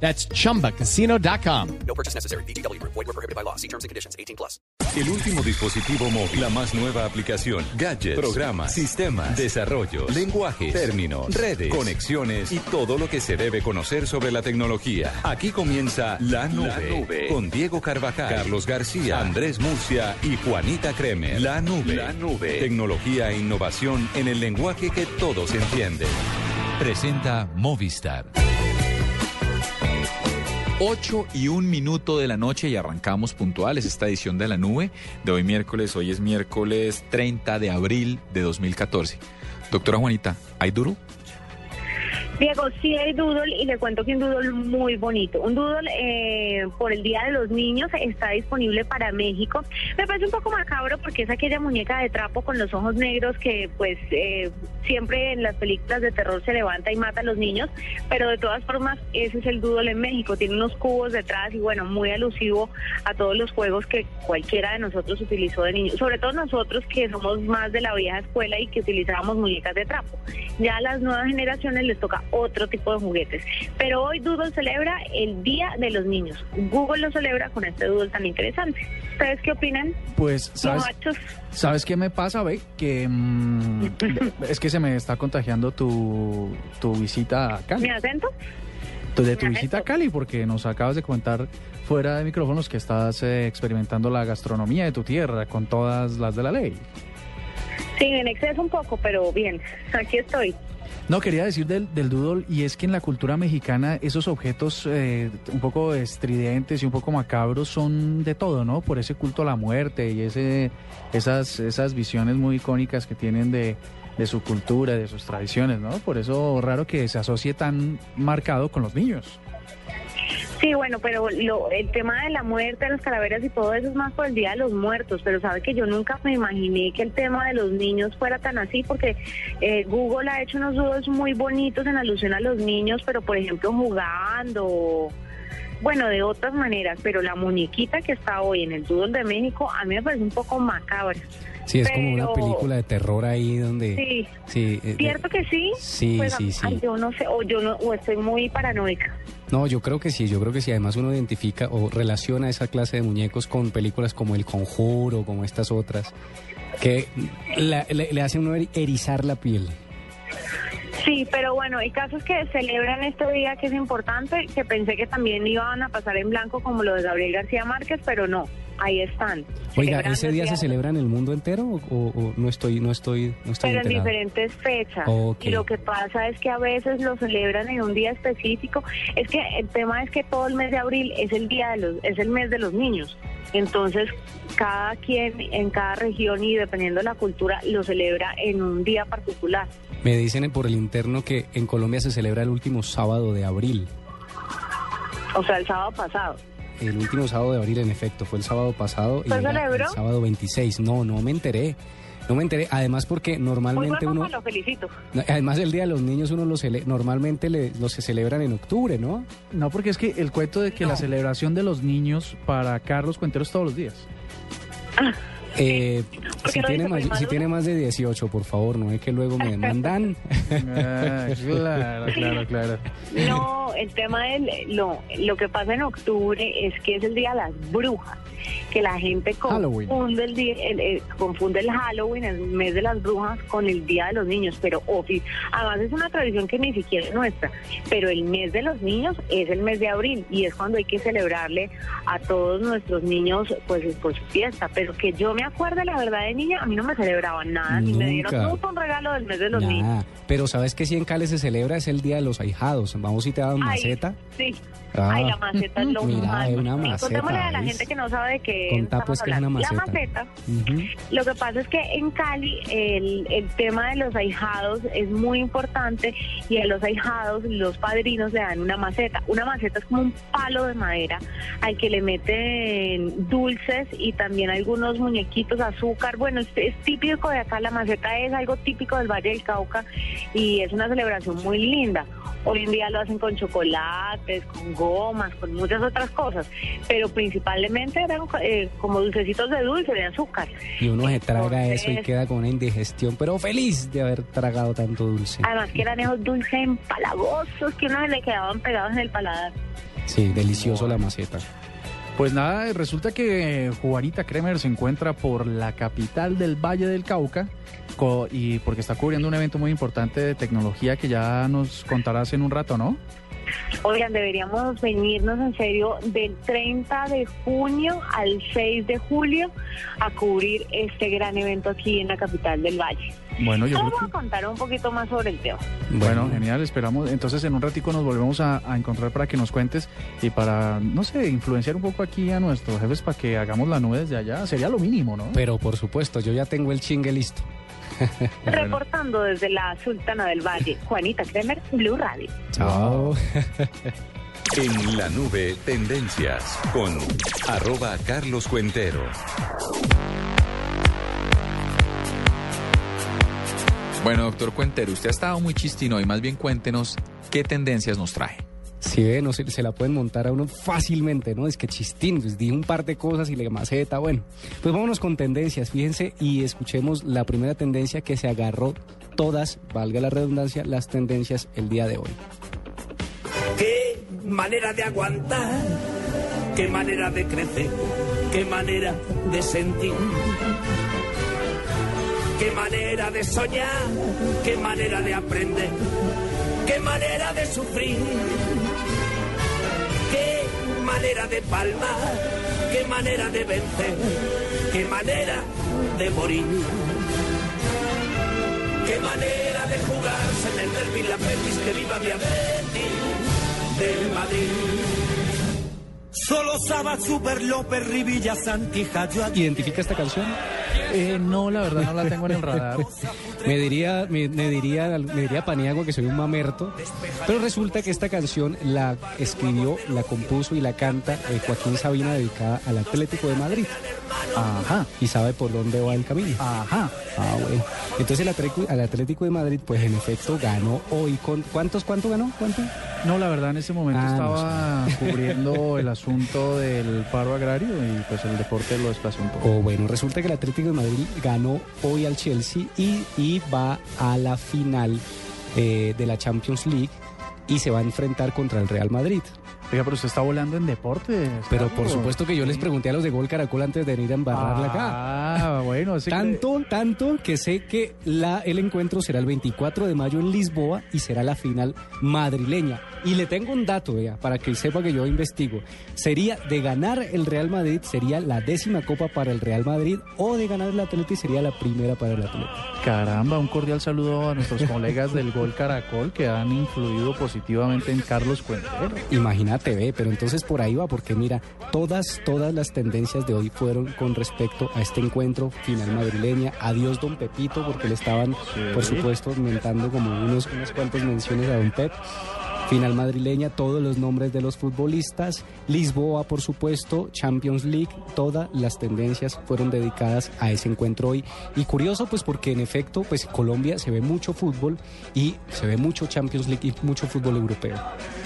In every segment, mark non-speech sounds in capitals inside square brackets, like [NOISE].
That's chumbacasino.com. No purchase necessary. BGW. Void were prohibited by law. See terms and conditions. 18 plus. El último dispositivo móvil, la más nueva aplicación, gadgets, programas, sistemas, desarrollos, lenguajes, términos, redes, conexiones y todo lo que se debe conocer sobre la tecnología. Aquí comienza La Nube, La Nube, con Diego Carvajal, Carlos García, Andrés Murcia y Juanita Kremer. La Nube, La Nube, tecnología e innovación en el lenguaje que todos entienden. Presenta Movistar. 8 y un minuto de la noche y arrancamos puntuales esta edición de la nube de hoy miércoles. Hoy es miércoles 30 de abril de 2014. Doctora Juanita, ¿hay? Diego, sí hay doodle y le cuento que un doodle muy bonito. Un doodle eh, por el Día de los Niños está disponible para México. Me parece un poco macabro porque es aquella muñeca de trapo con los ojos negros que pues eh, siempre en las películas de terror se levanta y mata a los niños, pero de todas formas ese es el doodle en México. Tiene unos cubos detrás y bueno, muy alusivo a todos los juegos que cualquiera de nosotros utilizó de niño. Sobre todo nosotros que somos más de la vieja escuela y que utilizábamos muñecas de trapo. Ya a las nuevas generaciones les toca otro tipo de juguetes. Pero hoy Doodle celebra el Día de los Niños. Google lo celebra con este Doodle tan interesante. ¿Ustedes qué opinan? Pues, ¿sabes. ¿sabes qué me pasa, ve? Que mm, [LAUGHS] es que se me está contagiando tu, tu visita a Cali. ¿Mi acento? De tu visita a. Cali, porque nos acabas de comentar fuera de micrófonos que estás eh, experimentando la gastronomía de tu tierra con todas las de la ley. Sí, en exceso un poco, pero bien, aquí estoy. No, quería decir del, del doodle, y es que en la cultura mexicana esos objetos eh, un poco estridentes y un poco macabros son de todo, ¿no? Por ese culto a la muerte y ese, esas, esas visiones muy icónicas que tienen de, de su cultura, de sus tradiciones, ¿no? Por eso raro que se asocie tan marcado con los niños. Sí, bueno, pero lo, el tema de la muerte, las calaveras y todo eso es más por el Día de los Muertos, pero sabe que yo nunca me imaginé que el tema de los niños fuera tan así, porque eh, Google ha hecho unos doodles muy bonitos en alusión a los niños, pero por ejemplo jugando, bueno, de otras maneras, pero la muñequita que está hoy en el doodle de México a mí me parece un poco macabra. Sí, es como una película de terror ahí donde... Sí, Sí, eh, ¿cierto que sí? Sí, Pues, sí, sí. ay, yo no sé, o yo no, o estoy muy paranoica. No, yo creo que sí, yo creo que sí. Además uno identifica o relaciona esa clase de muñecos con películas como El Conjuro, como estas otras, que la- le, le hacen uno eri- erizar la piel. Sí, pero bueno, hay casos que celebran este día que es importante, que pensé que también iban a pasar en blanco como lo de Gabriel García Márquez, pero no, ahí están. Oiga, ¿ese día se celebra en el mundo entero o, no estoy, no estoy, no estoy Pero en diferentes fechas. Ok. Y lo que pasa es que a veces lo celebran en un día específico. Es que el tema es que todo el mes de abril es el día de los, es el mes de los niños. Entonces, cada quien en cada región y dependiendo de la cultura lo celebra en un día particular. Me dicen por el interno que en Colombia se celebra el último sábado de abril. O sea, el sábado pasado. El último sábado de abril, en efecto, fue el sábado pasado. y. El sábado 26. No, no me enteré. No me enteré. Además, porque Muy normalmente bueno, uno. lo felicito. Además, el Día de los Niños uno lo cele- normalmente le- los se celebran en octubre, ¿no? No, porque es que el cuento de que la celebración de los niños para Carlos Cuenteros todos los días. Eh, ¿Por si, tiene más, si tiene más de 18, por favor, no es que luego me demandan. Ah, claro, claro, claro. No, el tema del lo, lo que pasa en octubre es que es el día de las brujas, que la gente confunde el, día, el, el- confunde el Halloween, el mes de las brujas, con el día de los niños, pero ofi- además es una tradición que ni siquiera es nuestra, pero el mes de los niños es el mes de abril y es cuando hay que celebrarle a todos nuestros niños pues, pues su fiesta, pero que yo me acuerdo la verdad de niña, a mí no me celebraban nada, ni me dieron Nunca. nunca un regalo del mes de los niños. Nada. Pero ¿sabes que si en Cali se celebra? Es el Día de los Ahijados. Vamos y te dan maceta. Sí. Ah. Ay, la maceta es lo [LAUGHS] Mira, más. una maceta, Contémosle a la gente que no sabe de que Contá, pues, que es una La maceta. maceta. Ujú. Lo que pasa es que en Cali el, el tema de los ahijados es muy importante y a los ahijados los padrinos le dan una maceta. Una maceta es como un palo de madera al que le meten dulces y también algunos muñequitos, azúcar. Bueno, es, es típico de acá, la maceta es algo típico del Valle del Cauca y es una celebración muy linda. Hoy en día lo hacen con chocolates, con gomas, con muchas otras cosas, pero principalmente eran eh, como dulcecitos de dulce, de azúcar. Y uno se traga Entonces, eso y queda con una indigestión, pero feliz de haber tragado tanto dulce. Además que eran esos dulces empalagosos que uno le quedaban pegados en el paladar. Sí, delicioso la maceta. Pues nada, resulta que Juanita Kremer se encuentra por la capital del Valle del Cauca co- y porque está cubriendo un evento muy importante de tecnología que ya nos contarás en un rato, ¿no? Oigan, deberíamos venirnos en serio del 30 de junio al 6 de julio a cubrir este gran evento aquí en la capital del Valle. Bueno, yo creo Vamos que... a contar un poquito más sobre el tema. Bueno, genial, esperamos. Entonces en un ratico nos volvemos a, a encontrar para que nos cuentes y para, no sé, influenciar un poco aquí a nuestros jefes para que hagamos la nube desde allá. Sería lo mínimo, ¿no? Pero por supuesto, yo ya tengo el chingue listo. [LAUGHS] Reportando desde la Sultana del Valle, Juanita Kremer, Blue Radio. Chao. [LAUGHS] En la nube, tendencias con arroba Carlos Cuentero. Bueno, doctor Cuentero, usted ha estado muy chistino y más bien cuéntenos qué tendencias nos trae. Ve, no se, se la pueden montar a uno fácilmente, ¿no? Es que chistín, pues di un par de cosas y le maceta. Bueno, pues vámonos con tendencias, fíjense, y escuchemos la primera tendencia que se agarró todas, valga la redundancia, las tendencias el día de hoy. Qué manera de aguantar, qué manera de crecer, qué manera de sentir. Qué manera de soñar, qué manera de aprender, qué manera de sufrir. Qué manera de palmar, qué manera de vencer, qué manera de morir. Qué manera de jugarse en el derbi la Betis, que viva mi Betis del Madrid. Solo Saba, Super López, Rivilla, Santija, ¿Identifica esta canción? Eh, no, la verdad no la tengo en el radar. Me diría, me, me diría, me diría Paniagua que soy un mamerto, pero resulta que esta canción la escribió, la compuso y la canta eh, Joaquín Sabina dedicada al Atlético de Madrid. Ajá, Y sabe por dónde va el camino. ajá. Ah, bueno. Entonces el Atlético, el Atlético de Madrid, pues en efecto ganó hoy. Con, ¿Cuántos, cuánto ganó? ¿Cuánto? No, la verdad en ese momento Ah, no estaba [LAUGHS] cubriendo el asunto del paro agrario y pues el deporte lo desplazó un poco. O bueno, resulta que el Atlético de Madrid ganó hoy al Chelsea y, y va a la final eh, de la Champions League y se va a enfrentar contra el Real Madrid. Oiga, pero usted está volando en deporte. Pero por supuesto que yo les pregunté a los de Gol Caracol antes de venir a embarrarla acá. Ah, bueno, ese Tanto, tanto que sé que la, el encuentro será el 24 de mayo en Lisboa y será la final madrileña. Y le tengo un dato, vea, para que sepa que yo investigo. Sería de ganar el Real Madrid, sería la décima copa para el Real Madrid, o de ganar el Atlético sería la primera para el Atlético. Caramba, un cordial saludo a nuestros colegas del Gol Caracol que han influido positivamente en Carlos Cuentero. Imagínate, ve, pero entonces por ahí va, porque mira, todas, todas las tendencias de hoy fueron con respecto a este encuentro final madrileña. Adiós, don Pepito, porque le estaban, por supuesto, mentando como unos, unas cuantas menciones a don Pep. Final madrileña, todos los nombres de los futbolistas, Lisboa, por supuesto, Champions League, todas las tendencias fueron dedicadas a ese encuentro hoy. Y curioso, pues porque en efecto, pues Colombia se ve mucho fútbol y se ve mucho Champions League y mucho fútbol europeo.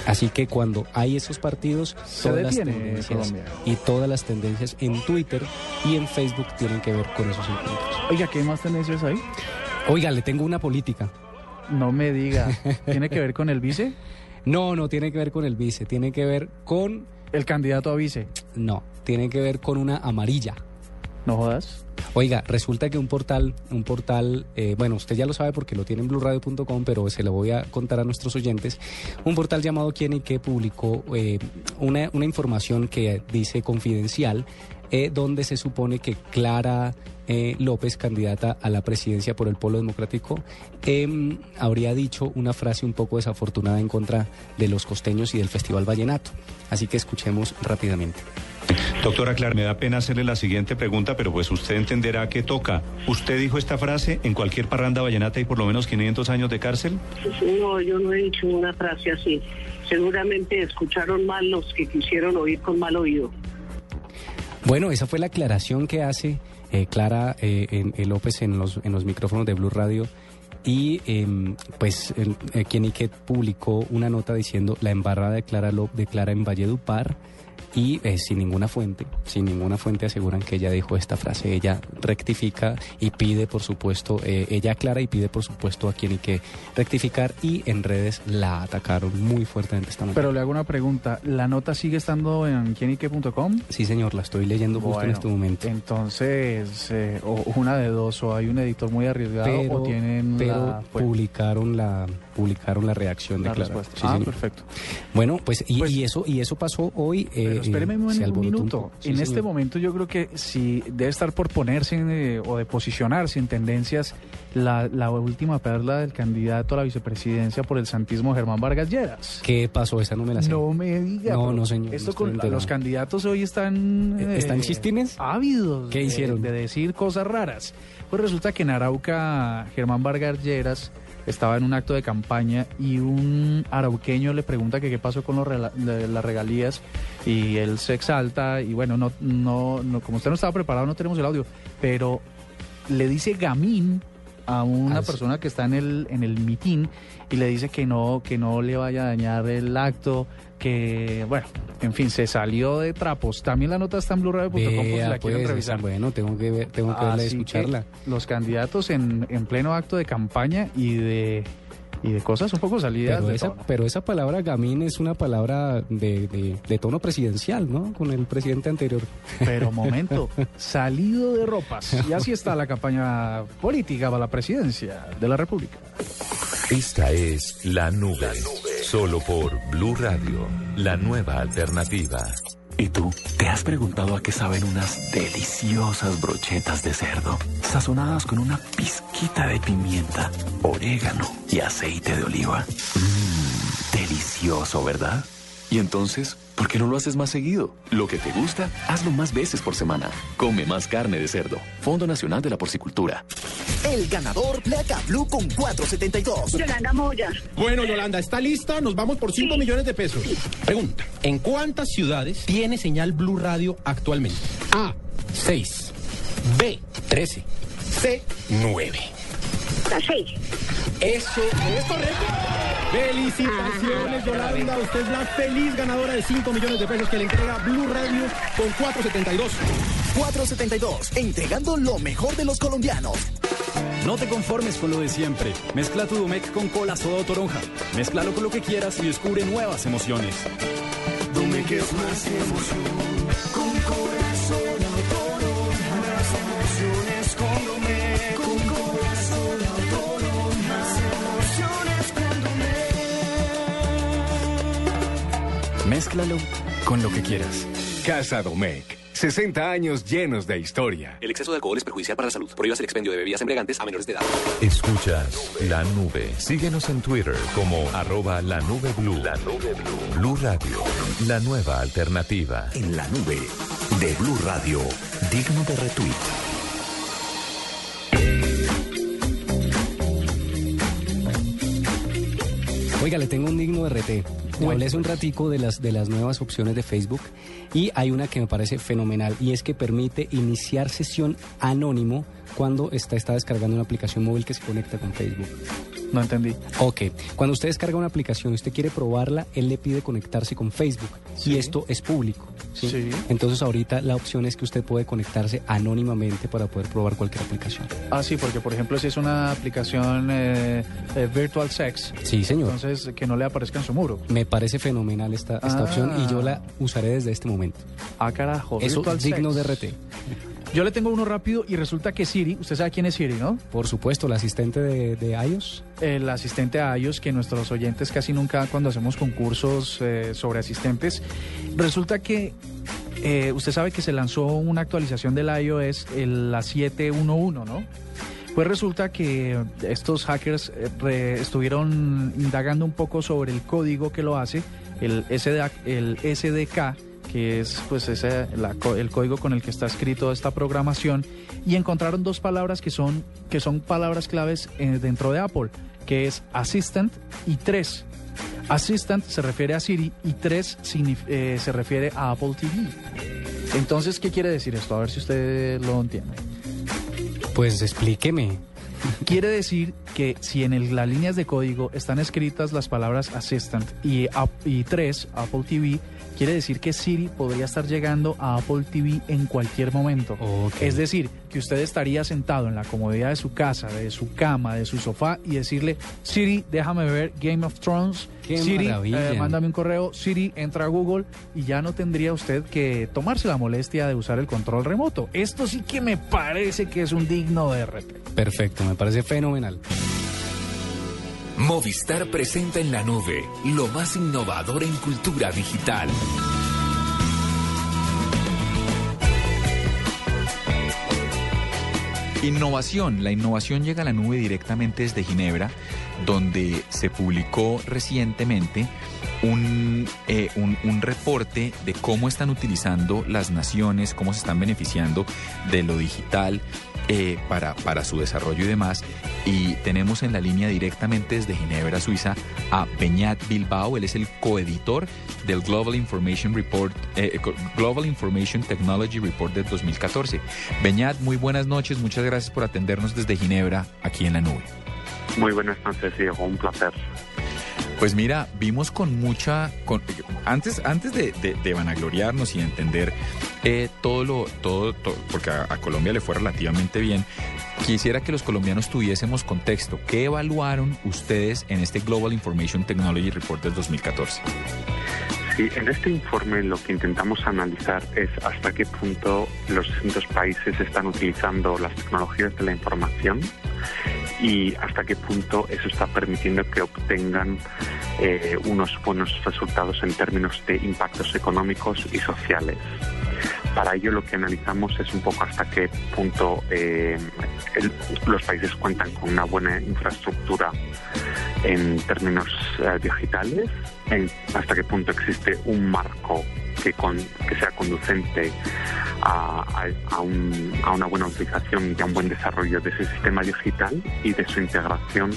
Así que cuando hay esos partidos, Se todas las tendencias y todas las tendencias en Twitter y en Facebook tienen que ver con esos encuentros. Oiga, ¿qué más tendencias hay? Oiga, le tengo una política. No me diga. [LAUGHS] ¿Tiene que ver con el vice? No, no tiene que ver con el vice, tiene que ver con... El candidato a vice. No, tiene que ver con una amarilla. No jodas. Oiga, resulta que un portal, un portal, eh, bueno, usted ya lo sabe porque lo tiene en blueradio.com, pero se lo voy a contar a nuestros oyentes. Un portal llamado Quién y qué publicó eh, una, una información que dice confidencial, eh, donde se supone que Clara eh, López, candidata a la presidencia por el Polo Democrático, em, habría dicho una frase un poco desafortunada en contra de los costeños y del Festival Vallenato. Así que escuchemos rápidamente. Doctora Clara, me da pena hacerle la siguiente pregunta, pero pues usted entenderá que toca. ¿Usted dijo esta frase en cualquier parranda vallenata y por lo menos 500 años de cárcel? No, yo no he dicho una frase así. Seguramente escucharon mal los que quisieron oír con mal oído. Bueno, esa fue la aclaración que hace eh, Clara eh, en, en López en los, en los micrófonos de Blue Radio. Y em, pues el, eh, Kieniket publicó una nota diciendo la embarrada de Clara, Ló- de Clara en Valledupar y eh, sin ninguna fuente, sin ninguna fuente aseguran que ella dijo esta frase. Ella rectifica y pide, por supuesto, eh, ella aclara y pide, por supuesto, a Kieniket rectificar y en redes la atacaron muy fuertemente esta mañana. Pero le hago una pregunta. ¿La nota sigue estando en quienique.com? Sí, señor, la estoy leyendo justo en este momento. Entonces, eh, o una de dos, o hay un editor muy arriesgado pero, o tienen pero la fuente. publicaron la publicaron la reacción de La Clara. respuesta. Sí, ah, señor. perfecto. Bueno, pues y, Pues- y eso y eso pasó hoy. eh, Pero espéreme eh, un, se un minuto. Sí, en este momento yo creo que si debe estar por ponerse en, eh, o de posicionarse en tendencias la, la última perla del candidato a la vicepresidencia por el santismo Germán Vargas Lleras. ¿Qué pasó? Esa no me la sé. No me diga. No, no, señor, Esto no con enterado. los candidatos hoy están Eh, ¿están chistines? ávidos. ¿Qué de- hicieron? De, decir cosas raras. Pues resulta que en Arauca Germán Vargas Lleras estaba en un acto de campaña y un arauqueño le pregunta que qué pasó con los las regalías y él se exalta y bueno, no, no, no, como usted no estaba preparado no tenemos el audio, pero le dice gamín a una persona que está en el en el mitin y le dice que no que no le vaya a dañar el acto que bueno en fin se salió de trapos. También la nota está en blu-ray.com por si Vea, la quieren pues, revisar Bueno, tengo que ver, tengo que verla y que escucharla. los candidatos en, en pleno acto de campaña y de y de cosas un poco salidas Pero de esa, tono. pero esa palabra gamín es una palabra de, de, de tono presidencial, ¿no? Con el presidente anterior. Pero [LAUGHS] momento, salido de ropas. [LAUGHS] Y así está la campaña política para la presidencia de la República. Esta es La Nube. Solo por Blue Radio, la nueva alternativa. ¿Y tú? ¿Te has preguntado a qué saben unas deliciosas brochetas de cerdo? Sazonadas con una pizquita de pimienta, orégano y aceite de oliva. Mmm, delicioso, ¿verdad? Y entonces, ¿por qué no lo haces más seguido? Lo que te gusta, hazlo más veces por semana. Come más carne de cerdo. Fondo Nacional de la Porcicultura. El ganador Placa Blue con 472. Yolanda Moya. Bueno, Yolanda, ¿está lista? Nos vamos por 5 millones de pesos. Pregunta, ¿en cuántas ciudades tiene señal Blue Radio actualmente? A, 6. B, 13. C, 9. La seis. Eso es correcto. Felicitaciones, Yolanda. Usted es la feliz ganadora de 5 millones de pesos que le entrega Blue Radio con 472. 472, entregando lo mejor de los colombianos. No te conformes con lo de siempre. Mezcla tu Domec con cola soda o toronja. Mézclalo con lo que quieras y descubre nuevas emociones. Domec es más emoción. Con corazón Mézclalo con lo que quieras. Casa Domecq. 60 años llenos de historia. El exceso de alcohol es perjudicial para la salud. Prohíbas el expendio de bebidas embriagantes a menores de edad. Escuchas La Nube. Síguenos en Twitter como arroba la nube blue. La nube blue. Blue Radio, la nueva alternativa. En la nube de Blue Radio, digno de retweet. Oiga, le tengo un digno RT. Le hablé hace un ratico de las, de las nuevas opciones de Facebook y hay una que me parece fenomenal y es que permite iniciar sesión anónimo cuando está, está descargando una aplicación móvil que se conecta con Facebook. No entendí. Ok, cuando usted descarga una aplicación y usted quiere probarla, él le pide conectarse con Facebook y esto es público. ¿Sí? Sí. Entonces ahorita la opción es que usted puede conectarse anónimamente para poder probar cualquier aplicación. Ah, sí, porque por ejemplo si es una aplicación eh, eh, Virtual Sex, Sí, señor. entonces que no le aparezca en su muro. Me parece fenomenal esta, esta Ah. opción y yo la usaré desde este momento. Ah, carajo. Eso digno Sex. de RT. Yo le tengo uno rápido y resulta que Siri, usted sabe quién es Siri, ¿no? Por supuesto, el asistente de, de iOS. El asistente a iOS que nuestros oyentes casi nunca cuando hacemos concursos eh, sobre asistentes, resulta que eh, usted sabe que se lanzó una actualización del iOS, el, la 711, ¿no? Pues resulta que estos hackers eh, re- estuvieron indagando un poco sobre el código que lo hace, el, SDA el SDK que es pues ese, la el código con el que está escrito esta programación, y encontraron dos palabras que son, que son palabras claves eh, dentro de Apple, que es Assistant y 3. Assistant se refiere a Siri y 3 signif- eh, se refiere a Apple TV. Entonces, ¿qué quiere decir esto? A ver si usted lo entiende. Pues explíqueme. Quiere decir que si en el- las líneas de código están escritas las palabras Assistant y, y 3, Apple TV, quiere decir que Siri podría estar llegando a Apple TV en cualquier momento. Es decir, que usted estaría sentado en la comodidad de su casa, de su cama, de su sofá y decirle, Siri, déjame ver Game of Thrones. Qué Siri, eh, mándame un correo. Siri, entra a Google y ya no tendría usted que tomarse la molestia de usar el control remoto. Esto sí que me parece que es un digno de respeto. Perfecto, me parece fenomenal. Movistar presenta en la nube lo más innovador en cultura digital. Innovación. La innovación llega a la nube directamente desde Ginebra, donde se publicó recientemente un, eh, un, un reporte de cómo están utilizando las naciones, cómo se están beneficiando de lo digital eh, para, para su desarrollo y demás. Y tenemos en la línea directamente desde Ginebra, Suiza, a Beñat Bilbao. Él es el coeditor del Global Information Report, eh, Global Information Technology Report del 2014. Beñat, muy buenas noches. Muchas gracias por atendernos desde Ginebra, aquí en la nube. Muy buenas noches, Diego, un placer. Pues mira, vimos con mucha... con- antes antes de, de- vanagloriarnos y de entender eh, todo lo... Todo, to- porque a, a Colombia le fue relativamente bien, quisiera que los colombianos tuviésemos contexto. ¿Qué evaluaron ustedes en este Global Information Technology Report del 2014? En este informe lo que intentamos analizar es hasta qué punto los distintos países están utilizando las tecnologías de la información y hasta qué punto eso está permitiendo que obtengan eh, unos buenos resultados en términos de impactos económicos y sociales. Para ello lo que analizamos es un poco hasta qué punto eh, los países cuentan con una buena infraestructura en términos eh, digitales, hasta qué punto existe un marco que, con- que sea conducente a, a una buena utilización y a un buen desarrollo de ese sistema digital y de su integración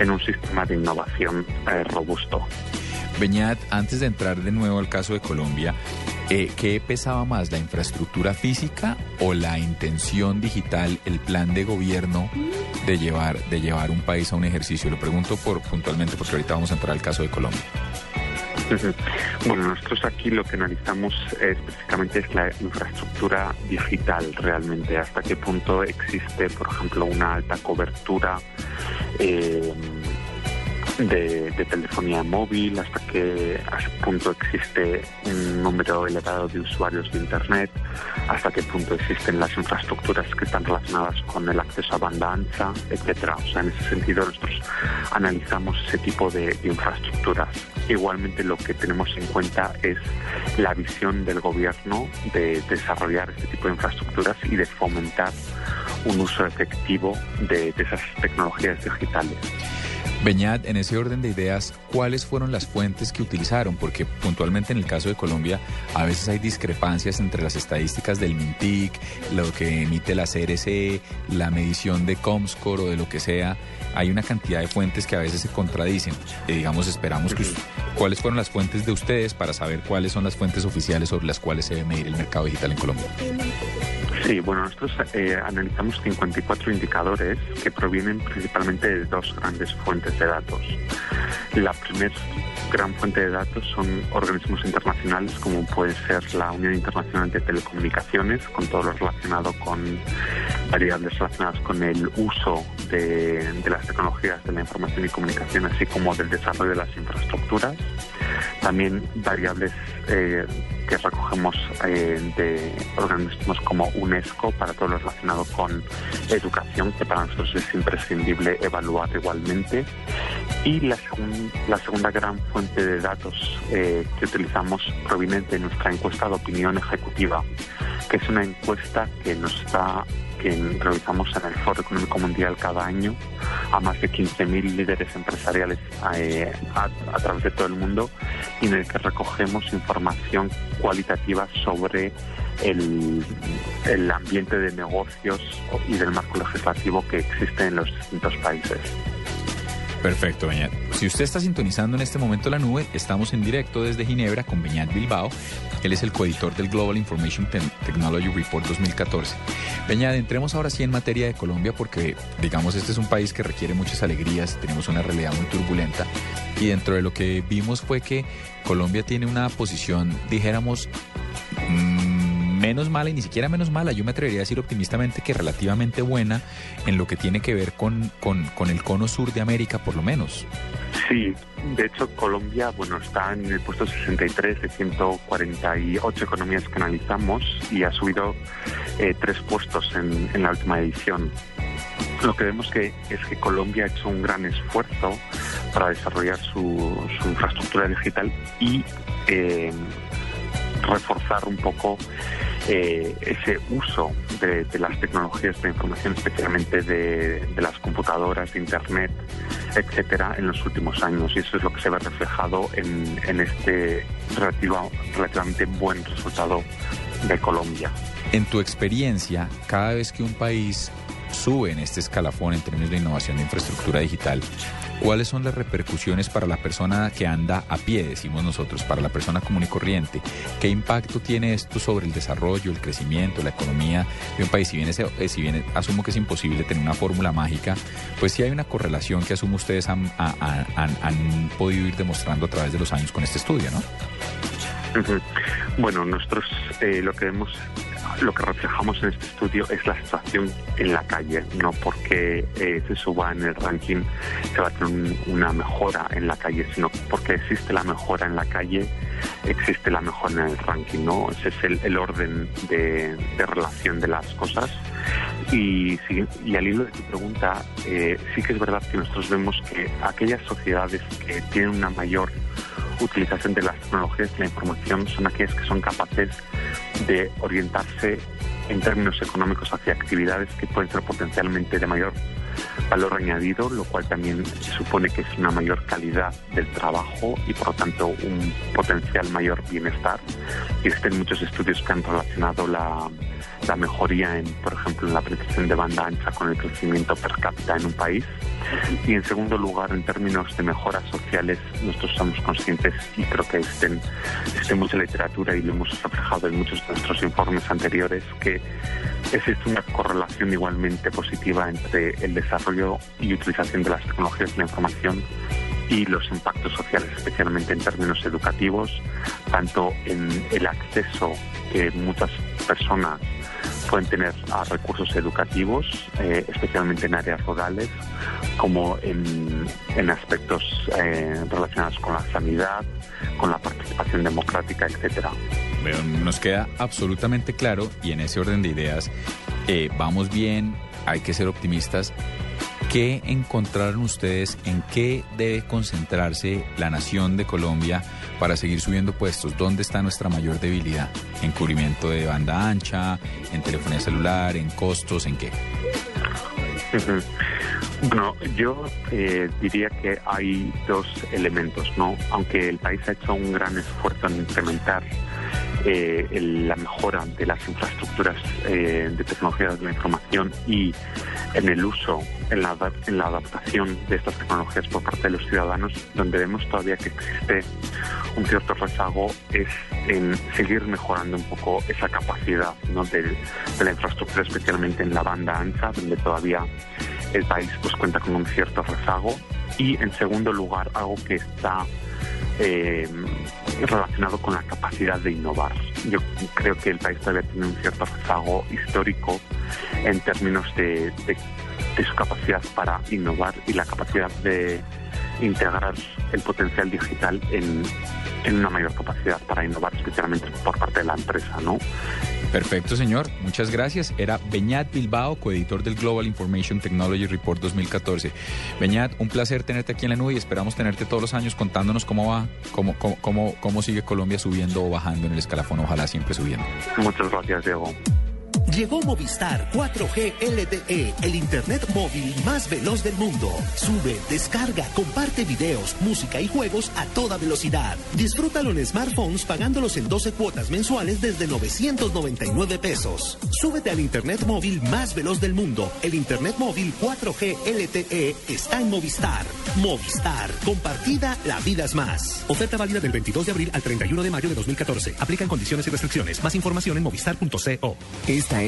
en un sistema de innovación eh, robusto. Beñat, antes de entrar de nuevo al caso de Colombia, eh, ¿qué pesaba más, la infraestructura física o la intención digital, el plan de gobierno de llevar, de llevar un país a un ejercicio? Lo pregunto por puntualmente porque ahorita vamos a entrar al caso de Colombia. Bueno, nosotros aquí lo que analizamos específicamente es la infraestructura digital realmente, hasta qué punto existe, por ejemplo, una alta cobertura eh, de, telefonía móvil, hasta qué hasta qué punto existe un número elevado de usuarios de Internet, hasta qué punto existen las infraestructuras que están relacionadas con el acceso a banda ancha, etcétera. O sea, en ese sentido nosotros analizamos ese tipo de, infraestructuras. Igualmente lo que tenemos en cuenta es la visión del gobierno de desarrollar este tipo de infraestructuras y de fomentar un uso efectivo de esas tecnologías digitales. Beñat, en ese orden de ideas, ¿cuáles fueron las fuentes que utilizaron? Porque puntualmente en el caso de Colombia a veces hay discrepancias entre las estadísticas del MINTIC, lo que emite la CRC, la medición de Comscore o de lo que sea. Hay una cantidad de fuentes que a veces se contradicen. Y digamos, esperamos que... ¿Cuáles fueron las fuentes de ustedes para saber cuáles son las fuentes oficiales sobre las cuales se debe medir el mercado digital en Colombia? Sí, bueno, nosotros eh, analizamos 54 indicadores que provienen principalmente de dos grandes fuentes de datos. La primera gran fuente de datos son organismos internacionales como puede ser la Unión Internacional de Telecomunicaciones, con todo lo relacionado con variables relacionadas con el uso de, de las tecnologías de la información y comunicación, así como del desarrollo de las infraestructuras. También variables eh, que recogemos eh, de organismos como UNESCO para todo lo relacionado con educación, que para nosotros es imprescindible evaluar igualmente. Y la, segun- segunda gran fuente de datos eh, que utilizamos proviene de nuestra encuesta de opinión ejecutiva, que es una encuesta que nos está que realizamos en el Foro Económico Mundial cada año a más de 15.000 líderes empresariales eh, a, a, través de todo el mundo y en el que recogemos información cualitativa sobre el, el ambiente de negocios y del marco legislativo que existe en los distintos países. Perfecto, Beñat. Si usted está sintonizando en este momento la nube, estamos en directo desde Ginebra con Beñat Bilbao. Él es el coeditor del Global Information Technology Report 2014. Beñat, entremos ahora sí en materia de Colombia porque, digamos, este es un país que requiere muchas alegrías, tenemos una realidad muy turbulenta y dentro de lo que vimos fue que Colombia tiene una posición, dijéramos, mmm, menos mala y ni siquiera menos mala, yo me atrevería a decir optimistamente que relativamente buena en lo que tiene que ver con, con, con el cono sur de América, por lo menos. Sí, de hecho Colombia, bueno, está en el puesto 63 de 148 economías que analizamos y ha subido eh, tres puestos en, en la última edición. Lo que vemos que es que Colombia ha hecho un gran esfuerzo para desarrollar su, su infraestructura digital y eh, reforzar un poco eh, ese uso de, las tecnologías de información, especialmente de, las computadoras, de Internet, etcétera, en los últimos años. Y eso es lo que se ve reflejado en, este relativo, relativamente buen resultado de Colombia. En tu experiencia, cada vez que un país sube en este escalafón en términos de innovación de infraestructura digital, ¿cuáles son las repercusiones para la persona que anda a pie, decimos nosotros, para la persona común y corriente? ¿Qué impacto tiene esto sobre el desarrollo, el crecimiento, la economía de un país? Si bien, si bien asumo que es imposible tener una fórmula mágica, pues sí hay una correlación que asumo ustedes han, podido ir demostrando a través de los años con este estudio, ¿no? Bueno, nosotros eh, lo que vemos lo que reflejamos en este estudio es la situación en la calle, no porque eh, se suba en el ranking se va a tener un, una mejora en la calle, sino porque existe la mejora en la calle, existe la mejora en el ranking, ¿no? Ese es el, orden de, relación de las cosas. Y al hilo de tu pregunta, eh, sí que es verdad que nosotros vemos que aquellas sociedades que tienen una mayor utilización de las tecnologías de la información son aquellas que son capaces de orientarse en términos económicos hacia actividades que pueden ser potencialmente de mayor valor añadido, lo cual también supone que es una mayor calidad del trabajo y por lo tanto un potencial mayor bienestar. Existen muchos estudios que han relacionado la, la mejoría en, por ejemplo, en la penetración de banda ancha con el crecimiento per cápita en un país. Y en segundo lugar, en términos de mejoras sociales, nosotros somos conscientes y creo que existen, existe mucha literatura y lo hemos reflejado en muchos de nuestros informes anteriores que existe una correlación igualmente positiva entre el desarrollo y utilización de las tecnologías de la información y los impactos sociales, especialmente en términos educativos, tanto en el acceso que muchas personas pueden tener a recursos educativos, eh, especialmente en áreas rurales, como en, en aspectos eh, relacionados con la sanidad, con la participación democrática, etcétera. Bueno, nos queda absolutamente claro y en ese orden de ideas eh, vamos bien, hay que ser optimistas. ¿Qué encontraron ustedes? ¿En qué debe concentrarse la nación de Colombia para seguir subiendo puestos? ¿Dónde está nuestra mayor debilidad? ¿En cubrimiento de banda ancha? ¿En telefonía celular? ¿En costos? ¿En qué? [LAUGHS] Bueno, yo eh, diría que hay dos elementos, ¿no? Aunque el país ha hecho un gran esfuerzo en implementar eh, la mejora de las infraestructuras eh, de tecnología de la información y en el uso, en la, en la adaptación de estas tecnologías por parte de los ciudadanos, donde vemos todavía que existe un cierto rezago es en seguir mejorando un poco esa capacidad ¿no? de la infraestructura, especialmente en la banda ancha, donde todavía el país pues cuenta con un cierto rezago y en segundo lugar algo que está eh, relacionado con la capacidad de innovar. Yo creo que el país todavía tiene un cierto rezago histórico en términos de, de, de su capacidad para innovar y la capacidad de integrar el potencial digital en, en una mayor capacidad para innovar, especialmente por parte de la empresa, ¿no? Perfecto, señor. Muchas gracias. Era Beñat Bilbao, coeditor del Global Information Technology Report 2014. Beñat, un placer tenerte aquí en la nube y esperamos tenerte todos los años contándonos cómo va, cómo, cómo, cómo, cómo sigue Colombia subiendo o bajando en el escalafón. Ojalá siempre subiendo. Muchas gracias, Diego. Llegó Movistar 4G LTE, el internet móvil más veloz del mundo. Sube, descarga, comparte videos, música y juegos a toda velocidad. Disfrútalo en smartphones pagándolos en 12 cuotas mensuales desde 999 pesos. Súbete al internet móvil más veloz del mundo. El internet móvil 4G LTE está en Movistar. Movistar, compartida, la vida es más. Oferta válida del 22 de abril al 31 de mayo de 2014. Aplican condiciones y restricciones. Más información en movistar.co. Esta es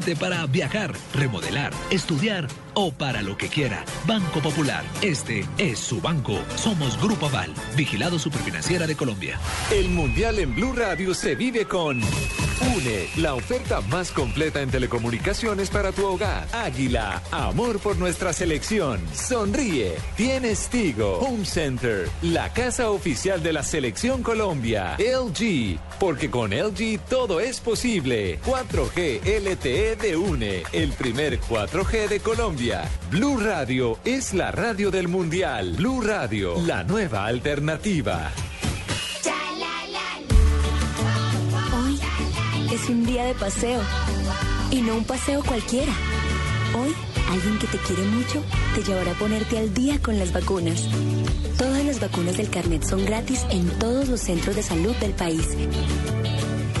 para viajar, remodelar, estudiar o para lo que quiera. Banco Popular, este es su banco. Somos Grupo Aval, vigilado superfinanciera de Colombia. El Mundial en Blue Radio se vive con UNE, la oferta más completa en telecomunicaciones para tu hogar. Águila, amor por nuestra selección. Sonríe, tienes Tigo. Home Center, la casa oficial de la selección Colombia. LG, porque con LG todo es posible. 4G LTE de UNE, el primer 4G de Colombia. Blue Radio es la radio del Mundial. Blue Radio, la nueva alternativa. Hoy es un día de paseo y no un paseo cualquiera. Hoy alguien que te quiere mucho te llevará a ponerte al día con las vacunas. Todas las vacunas del carnet son gratis en todos los centros de salud del país.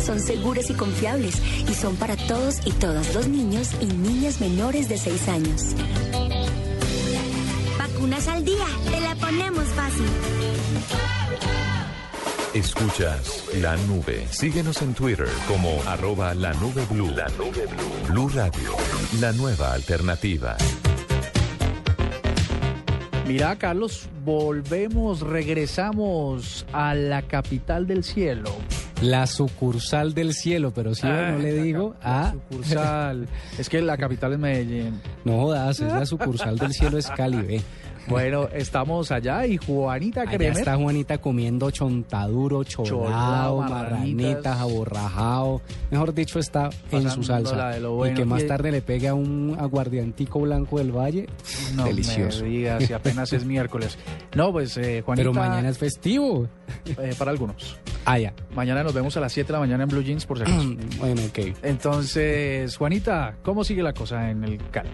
Son seguras y confiables y son para todos y todas los niños y niñas menores de 6 años. Vacunas al día, te la ponemos fácil. Escuchas la nube. Síguenos en Twitter como arroba la nube blue. La nube blue. Blue Radio, la nueva alternativa. Mira, Carlos, volvemos, regresamos a la capital del cielo. La sucursal del cielo, pero si Ah, no le digo a sucursal. es que la capital es Medellín. No jodas, es la sucursal del cielo es Cali. Bueno, estamos allá y Juanita Allá Kremer. está Juanita comiendo chontaduro, Cholao, marranitas. aborrajado. Mejor dicho, está en su salsa. Pasándola de lo bueno. Y que más tarde le pegue a un aguardiantico blanco del valle. No Delicioso. me digas, si apenas es miércoles. No, pues eh, Juanita. Pero mañana es festivo. eh, para algunos. Ah, ya. Mañana nos vemos a las 7 de la mañana en Blue Jeans, por si acaso. [CLEARS THROAT] bueno, ok. Entonces, Juanita, ¿cómo sigue la cosa en el Cali?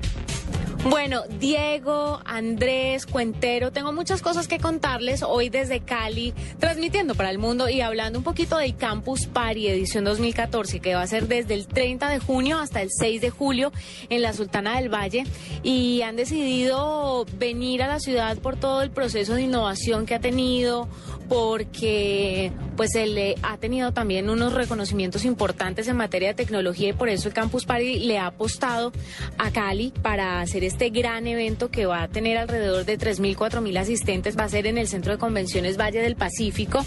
Bueno, Diego, Andrés, Cuentero, tengo muchas cosas que contarles hoy desde Cali, transmitiendo para el mundo y hablando un poquito del Campus Party edición 2014, que va a ser desde el 30 de junio hasta el 6 de julio en la Sultana del Valle. Y han decidido venir a la ciudad por todo el proceso de innovación que ha tenido, porque pues él ha tenido también unos reconocimientos importantes en materia de tecnología y por eso el Campus Party le ha apostado a Cali para hacer este gran evento que va a tener alrededor de 3.000, 4.000 asistentes. Va a ser en el Centro de Convenciones Valle del Pacífico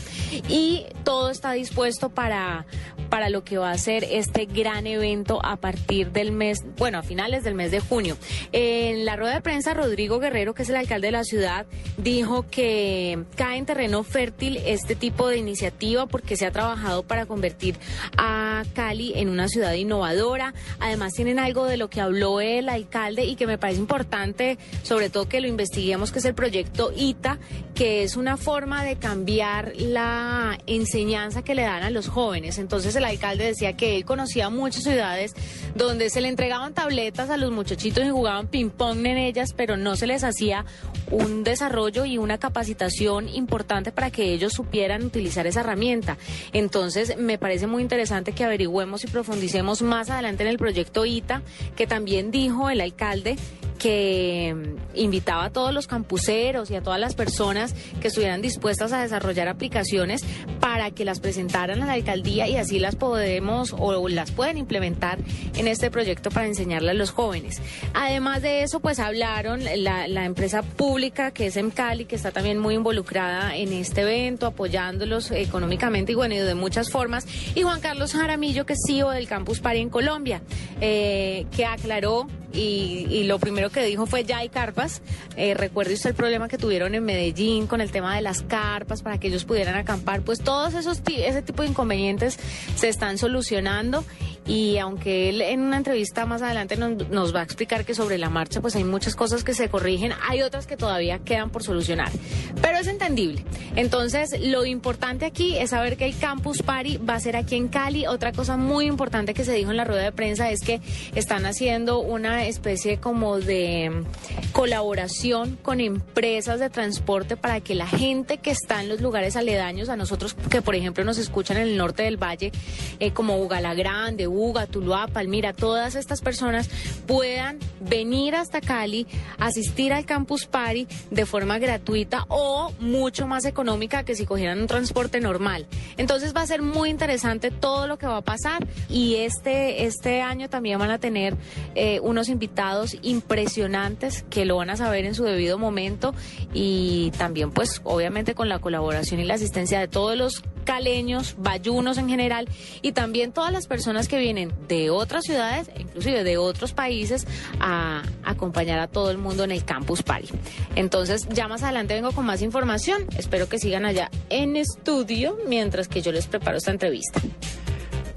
y todo está dispuesto para, para lo que va a ser este gran evento a partir del mes, bueno, a finales del mes de junio. En la rueda de prensa, Rodrigo Guerrero, que es el alcalde de la ciudad, dijo que cae en terreno fértil este tipo de iniciativa porque se ha trabajado para convertir a Cali en una ciudad innovadora. Además, tienen algo de lo que habló el alcalde y que me parece importante, sobre todo que lo investiguemos, que es el proyecto ITA, que es una forma de cambiar la enseñanza que le dan a los jóvenes. Entonces, el alcalde decía que él conocía muchas ciudades donde se le entregaban tabletas a los muchachitos y jugaban ping-pong en ellas, pero no se les hacía un desarrollo y una capacitación importante para que ellos supieran utilizar esa herramienta. Entonces, me parece muy interesante que averigüemos y profundicemos más adelante en el proyecto ITA, que también dijo el alcalde que mm, invitaba a todos los campuseros y a todas las personas que estuvieran dispuestas a desarrollar aplicaciones para que las presentaran a la alcaldía y así las podemos o las pueden implementar en este proyecto para enseñarle a los jóvenes. Además de eso, pues hablaron la, empresa pública que es Emcali, que está también muy involucrada en este evento, apoyándolos económicamente y bueno, y de muchas formas. Y Juan Carlos Jaramillo, que es CEO del Campus Party en Colombia, eh, que aclaró y, lo primero que dijo fue ya hay carpas. Eh, recuerde usted el problema que tuvieron en Medellín con el tema de las carpas para que ellos pudieran acampar. Pues todos esos ese tipo de inconvenientes se están solucionando y aunque él en una entrevista más adelante nos, nos, va a explicar que sobre la marcha pues hay muchas cosas que se corrigen, hay otras que todavía quedan por solucionar, pero es entendible. Entonces lo importante aquí es saber que el Campus Party va a ser aquí en Cali. Otra cosa muy importante que se dijo en la rueda de prensa es que están haciendo una especie como de colaboración con empresas de transporte para que la gente que está en los lugares aledaños a nosotros, que por ejemplo nos escuchan en el norte del valle, eh, como Ugala Grande, Uga, Tuluá, Palmira, todas estas personas puedan venir hasta Cali, asistir al Campus Party de forma gratuita o mucho más económica que si cogieran un transporte normal. Entonces va a ser muy interesante todo lo que va a pasar y este, este año también van a tener eh, unos invitados impresionantes que lo van a saber en su debido momento y también pues obviamente con la colaboración y la asistencia de todos los caleños, bayunos en general y también todas las personas que vienen de otras ciudades, inclusive de otros países, a acompañar a todo el mundo en el Campus Party. Entonces, ya más adelante vengo con más información. Espero que sigan allá en estudio mientras que yo les preparo esta entrevista.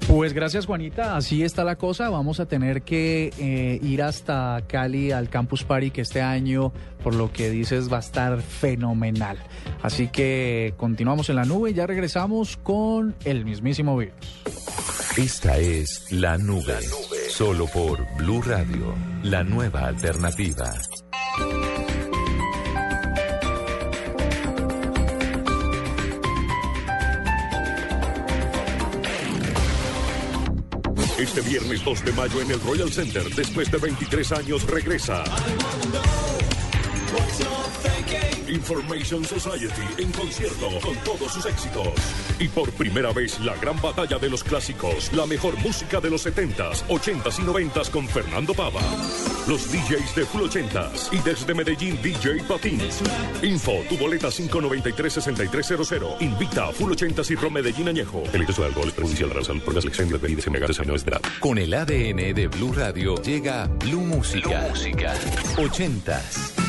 Pues gracias Juanita, así está la cosa. Vamos a tener que eh, ir hasta Cali al Campus Party que este año, por lo que dices, va a estar fenomenal. Así que continuamos en la nube y ya regresamos con el mismísimo virus. Esta es La Nube, solo por Blue Radio, la nueva alternativa. Este viernes 2 de mayo en el Royal Center, después de 23 años, regresa. Information Society en concierto con todos sus éxitos. Y por primera vez la gran batalla de los clásicos, la mejor música de los 70s, 80s y 90s con Fernando Pava. Los DJs de Full 80s y desde Medellín DJ Patín. Info, tu boleta 593-6300. Invita a Full 80s y Pro Medellín Añejo. El exceso de alcohol es perjudicial a la salud por la selección de bebidas embriagantes a menores de edad. Con el ADN de Blue Radio llega Blue Música. Blue Música. 80s.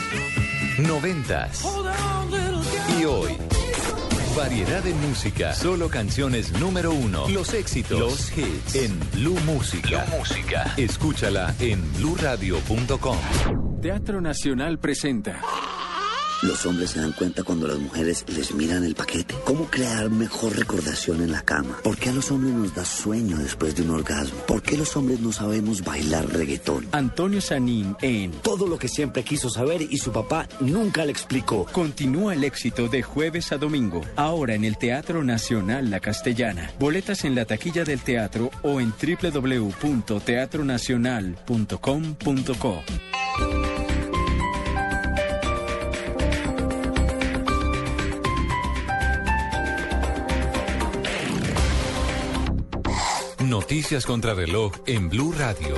Noventas. Y hoy. Variedad de música. Solo canciones número uno. Los éxitos. Los hits. En Blue Música. Blue Música. Escúchala en bluradio.com. Teatro Nacional presenta. Los hombres se dan cuenta cuando las mujeres les miran el paquete. ¿Cómo crear mejor recordación en la cama? ¿Por qué a los hombres nos da sueño después de un orgasmo? ¿Por qué los hombres no sabemos bailar reggaetón? Antonio Sanín en Todo lo que siempre quiso saber y su papá nunca le explicó. Continúa el éxito de jueves a domingo, ahora en el Teatro Nacional La Castellana. Boletas en la taquilla del teatro o en www.teatronacional.com.co. Noticias contra reloj en Blue Radio.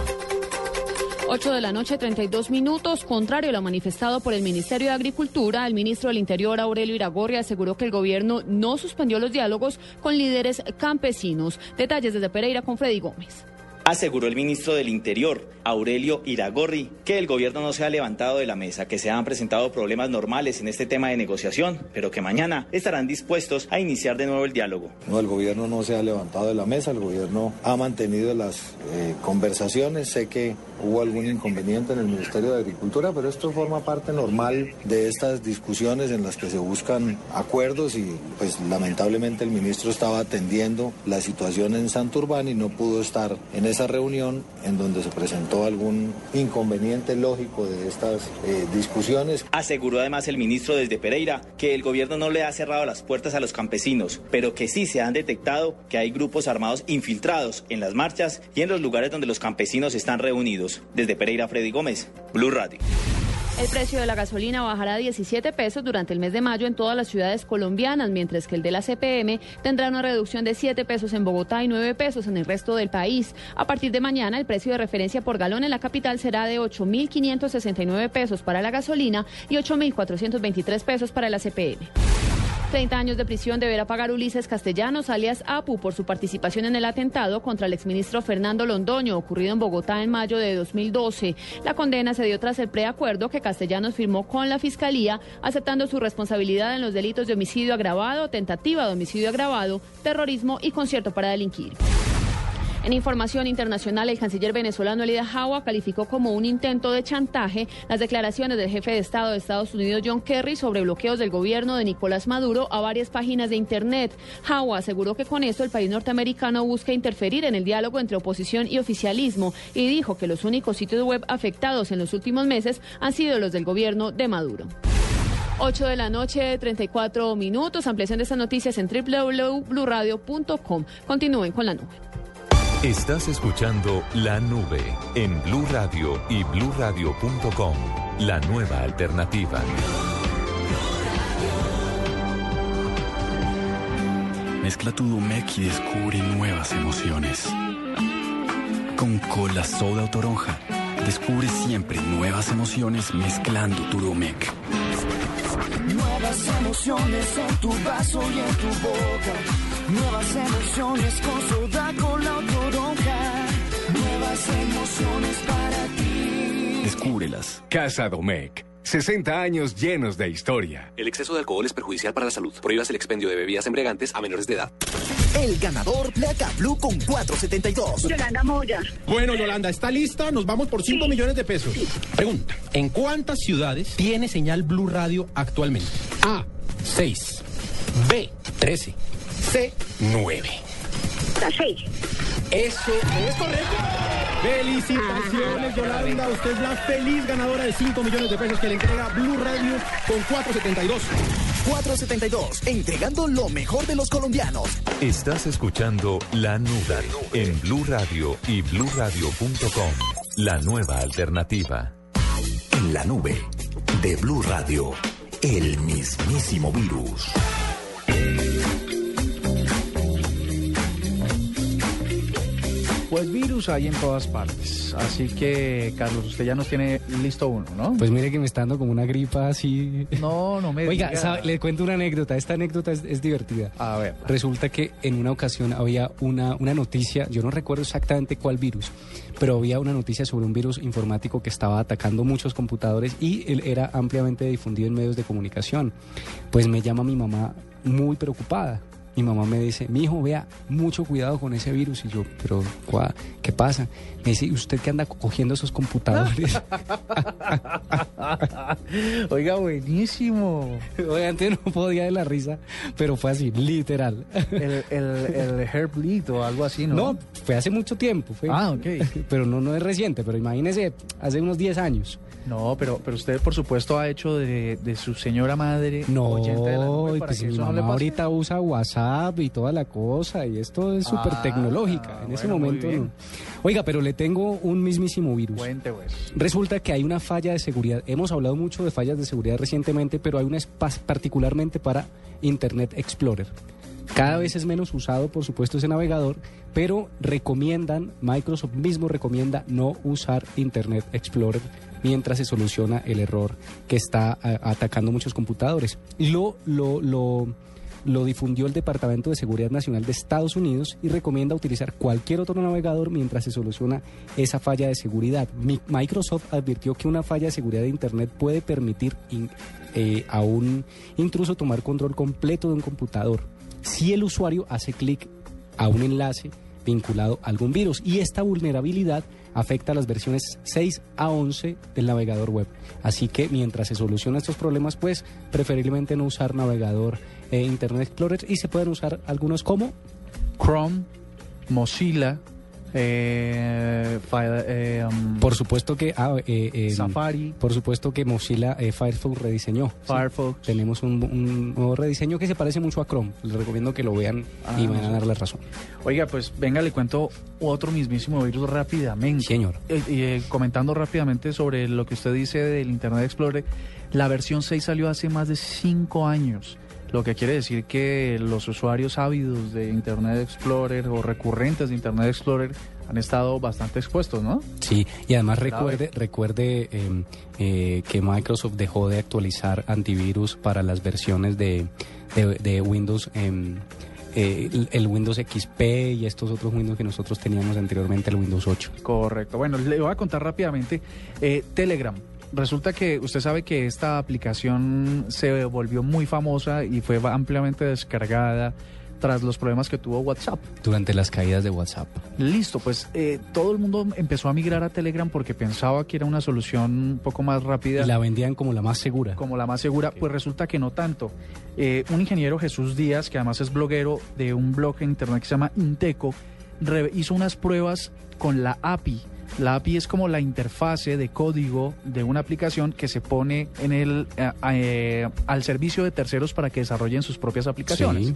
8 de la noche, 32 minutos. Contrario a lo manifestado por el Ministerio de Agricultura, el ministro del Interior, Aurelio Iragorri, aseguró que el gobierno no suspendió los diálogos con líderes campesinos. Detalles desde Pereira con Freddy Gómez aseguró el ministro del Interior, Aurelio Iragorri, que el gobierno no se ha levantado de la mesa, que se han presentado problemas normales en este tema de negociación, pero que mañana estarán dispuestos a iniciar de nuevo el diálogo. No, el gobierno no se ha levantado de la mesa, el gobierno ha mantenido las eh, conversaciones. Sé que hubo algún inconveniente en el Ministerio de Agricultura, pero esto forma parte normal de estas discusiones en las que se buscan acuerdos y pues lamentablemente el ministro estaba atendiendo la situación en Santurbán y no pudo estar en esa reunión en donde se presentó algún inconveniente lógico de estas eh, discusiones. Aseguró además el ministro desde Pereira que el gobierno no le ha cerrado las puertas a los campesinos, pero que sí se han detectado que hay grupos armados infiltrados en las marchas y en los lugares donde los campesinos están reunidos. Desde Pereira, Freddy Gómez, Blue Radio. El precio de la gasolina bajará a 17 pesos durante el mes de mayo en todas las ciudades colombianas, mientras que el de la CPM tendrá una reducción de 7 pesos en Bogotá y 9 pesos en el resto del país. A partir de mañana, el precio de referencia por galón en la capital será de 8.569 pesos para la gasolina y 8.423 pesos para la CPM. 30 años de prisión deberá pagar Ulises Castellanos, alias Apu, por su participación en el atentado contra el exministro Fernando Londoño, ocurrido en Bogotá en mayo de 2012. La condena se dio tras el preacuerdo que Castellanos firmó con la Fiscalía, aceptando su responsabilidad en los delitos de homicidio agravado, tentativa de homicidio agravado, terrorismo y concierto para delinquir. En información internacional, el canciller venezolano Elida Jawa calificó como un intento de chantaje las declaraciones del jefe de Estado de Estados Unidos John Kerry sobre bloqueos del gobierno de Nicolás Maduro a varias páginas de Internet. Jawa aseguró que con esto el país norteamericano busca interferir en el diálogo entre oposición y oficialismo y dijo que los únicos sitios web afectados en los últimos meses han sido los del gobierno de Maduro. 8 de la noche, 34 minutos. Ampliación de estas noticias en www.bluradio.com. Continúen con la nube. Estás escuchando La Nube en Blue Radio y bluradio.com, la nueva alternativa. Mezcla tu Domec y descubre nuevas emociones. Con cola soda o toronja, descubre siempre nuevas emociones mezclando tu Domec. Nuevas emociones en tu vaso y en tu boca. Nuevas emociones con soda, cola o toronja. Nuevas emociones para ti. Descúbrelas. Casa Domecq. 60 años llenos de historia. El exceso de alcohol es perjudicial para la salud. Prohíbas el expendio de bebidas embriagantes a menores de edad. El ganador Placa Blue con 472. Yolanda Moya. Bueno, Yolanda, ¿está lista? Nos vamos por 5 millones de pesos. Pregunta, ¿en cuántas ciudades tiene señal Blue Radio actualmente? A, 6. B, 13. C, 9. La 6. Eso es correcto. Felicitaciones, Yolanda. Usted es la feliz ganadora de 5 millones de pesos que le entrega Blue Radio con 472. 472, entregando lo mejor de los colombianos. Estás escuchando La Nube en Blue Radio y bluradio.com, la nueva alternativa. En la nube de Blue Radio, el mismísimo virus. Pues virus hay en todas partes. Así que, Carlos, usted ya nos tiene listo uno, ¿no? Pues mire que me está dando como una gripa así. No, no me Oiga, sabe, le cuento una anécdota. Esta anécdota es, es divertida. A ver. Resulta que en una ocasión había una, una noticia, yo no recuerdo exactamente cuál virus, pero había una noticia sobre un virus informático que estaba atacando muchos computadores y él era ampliamente difundido en medios de comunicación. Pues me llama mi mamá muy preocupada. Mi mamá me dice, mi hijo, vea, mucho cuidado con ese virus. Y yo, pero, ¿cuá- ¿qué pasa? Me dice, ¿usted qué anda cogiendo esos computadores? [LAUGHS] Oiga, buenísimo. [LAUGHS] Obviamente no podía de la risa, pero fue así, literal. El, el, el Herblit o algo así, ¿no? No, fue hace mucho tiempo. Fue, Ah, ok. [LAUGHS] Pero no, no es reciente, pero imagínese, hace unos 10 años. No, pero, pero usted, por supuesto, ha hecho de, de su señora madre No, nube pues que mi no ahorita usa WhatsApp y toda la cosa, y esto es súper Ah, tecnológica. En ese bueno, momento no. Oiga, pero le tengo un mismísimo virus. Cuente, pues. Resulta que hay una falla de seguridad. Hemos hablado mucho de fallas de seguridad recientemente, pero hay una particularmente para Internet Explorer. Cada vez es menos usado, por supuesto, ese navegador, pero recomiendan, Microsoft mismo recomienda no usar Internet Explorer mientras se soluciona el error que está a- atacando muchos computadores. Lo, lo, lo, lo difundió el Departamento de Seguridad Nacional de Estados Unidos y recomienda utilizar cualquier otro navegador mientras se soluciona esa falla de seguridad. Mi- Microsoft advirtió que una falla de seguridad de Internet puede permitir eh, a un intruso tomar control completo de un computador si el usuario hace clic a un enlace vinculado a algún virus. Y esta vulnerabilidad afecta a las versiones 6 a 11 del navegador web. Así que mientras se solucionan estos problemas, pues preferiblemente no usar navegador eh, Internet Explorer y se pueden usar algunos como Chrome, Mozilla, eh, Fi- eh, um, Por supuesto que ah, eh, eh, Safari. Por supuesto que Mozilla eh, Firefox rediseñó. Firefox. Tenemos un, un nuevo rediseño que se parece mucho a Chrome. Les recomiendo que lo vean y Ah, van a sí. darle razón. Oiga, pues venga, le cuento otro mismísimo virus rápidamente. Señor. Comentando rápidamente sobre lo que usted dice del Internet Explorer, la versión 6 salió hace más de 5 años. Lo que quiere decir que los usuarios ávidos de Internet Explorer o recurrentes de Internet Explorer han estado bastante expuestos, ¿no? Sí, y además recuerde, recuerde eh, eh, que Microsoft dejó de actualizar antivirus para las versiones de, de- de Windows, em, eh, el- el Windows XP y estos otros Windows que nosotros teníamos anteriormente, el Windows 8. Correcto. Bueno, le voy a contar rápidamente. Eh, Telegram. Resulta que usted sabe que esta aplicación se volvió muy famosa y fue ampliamente descargada tras los problemas que tuvo WhatsApp. Durante las caídas de WhatsApp. Listo, pues eh, todo el mundo empezó a migrar a Telegram porque pensaba que era una solución un poco más rápida. Y la vendían como la más segura. Como la más segura, pues resulta que no tanto. Eh, un ingeniero, Jesús Díaz, que además es bloguero de un blog en internet que se llama Inteco, hizo unas pruebas con la API. La API es como la interfase de código de una aplicación que se pone en el, eh, eh, al servicio de terceros para que desarrollen sus propias aplicaciones. Sí.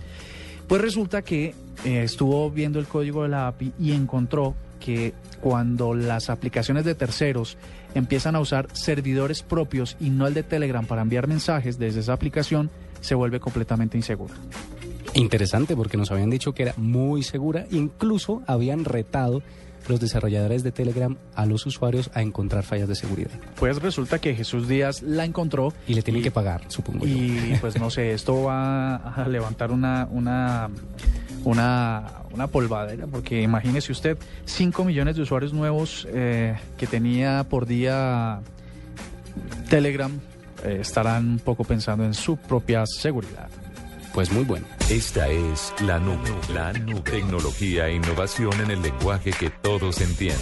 Pues resulta que eh, estuvo viendo el código de la API y encontró que cuando las aplicaciones de terceros empiezan a usar servidores propios y no el de Telegram para enviar mensajes desde esa aplicación, se vuelve completamente insegura. Interesante porque nos habían dicho que era muy segura, incluso habían retado los desarrolladores de Telegram a los usuarios a encontrar fallas de seguridad. Pues resulta que Jesús Díaz la encontró. Y le tienen que pagar, supongo yo. Y pues no sé, esto va a levantar una, una, una, una polvadera, porque imagínese usted, 5 millones de usuarios nuevos eh, que tenía por día Telegram eh, estarán un poco pensando en su propia seguridad. Pues muy bueno. Esta es la nube, la nube. Tecnología e innovación en el lenguaje que todos entienden.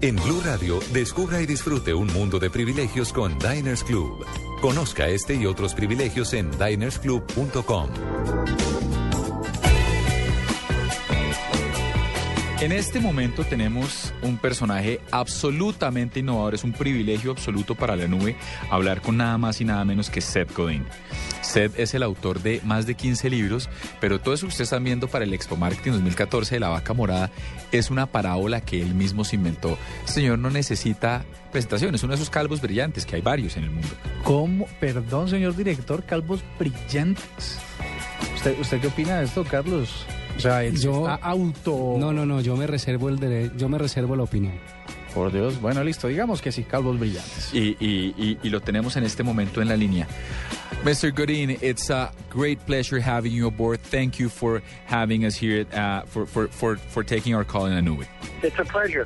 En Blue Radio, descubra y disfrute un mundo de privilegios con Diners Club. Conozca este y otros privilegios en dinersclub.com. En este momento tenemos un personaje absolutamente innovador, es un privilegio absoluto para la nube hablar con nada más y nada menos que Seth Godin. Seth es el autor de más de 15 libros, pero todo eso que ustedes están viendo para el Expo Marketing 2014 de la Vaca Morada es una parábola que él mismo se inventó. Este señor no necesita presentación, es uno de esos calvos brillantes que hay varios en el mundo. ¿Cómo? Perdón, señor director, calvos brillantes. ¿Usted, usted qué opina de esto, Carlos? O sea, él Yo- está auto... No, no, no, yo me reservo el dere- yo me reservo la opinión. Por Dios, bueno, listo, digamos que sí, calvos brillantes. Y, y- y- y lo tenemos en este momento en la línea. Mr. Godin, it's a great pleasure having you aboard. Thank you for having us here, uh, for, for, for, for taking our call in la nube. It's a pleasure.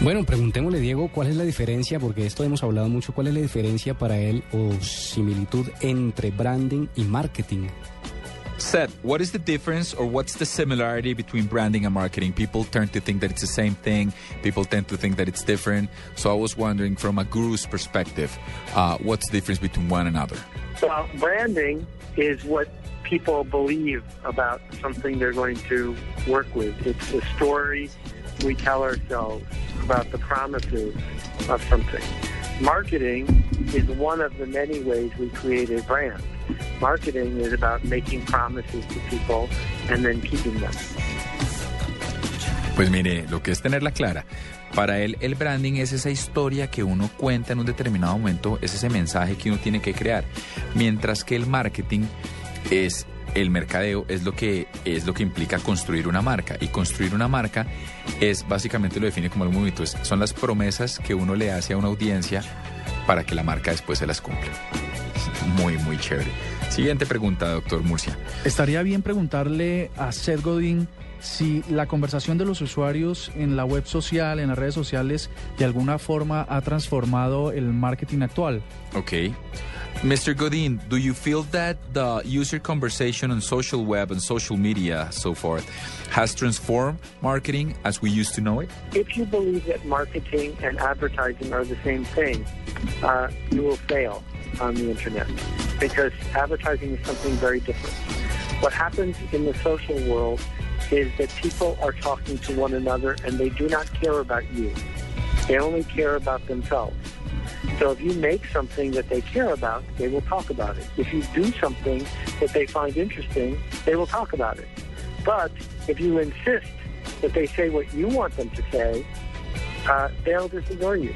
Bueno, preguntémosle, Diego, ¿cuál es la diferencia? Porque esto hemos hablado mucho. ¿Cuál es la diferencia para él o similitud entre branding y marketing? Seth, what is the difference or what's the similarity between branding and marketing? People tend to think that it's the same thing. People tend to think that it's different. So I was wondering, from a guru's perspective, uh, what's the difference between one another? Well, branding is what people believe about something they're going to work with. It's the story we tell ourselves about the promises of something. Marketing is one of the many ways we create a brand. Marketing is about making promises to people and then keeping them. Pues mire, lo que es tenerla clara. Para él, el branding es esa historia que uno cuenta en un determinado momento, es ese mensaje que uno tiene que crear. Mientras que el marketing es el mercadeo, es lo que, es lo que implica construir una marca. Y construir una marca es básicamente lo define como bonito. es- Son las promesas que uno le hace a una audiencia para que la marca después se las cumpla. [LAUGHS] Muy, muy chévere. Siguiente pregunta, doctor Murcia. Estaría bien preguntarle a Seth Godin si la conversación de los usuarios en la web social, en las redes sociales, de alguna forma ha transformado el marketing actual. Okay. Mr. Godin, do you feel that the user conversation on social web and social media so forth has transformed marketing as we used to know it? If you believe that marketing and advertising are the same thing, uh, you will fail on the internet because advertising is something very different. What happens in the social world is that people are talking to one another and they do not care about you. They only care about themselves. So if you make something that they care about, they will talk about it. If you do something that they find interesting, they will talk about it. But if you insist that they say what you want them to say, uh, they'll just you.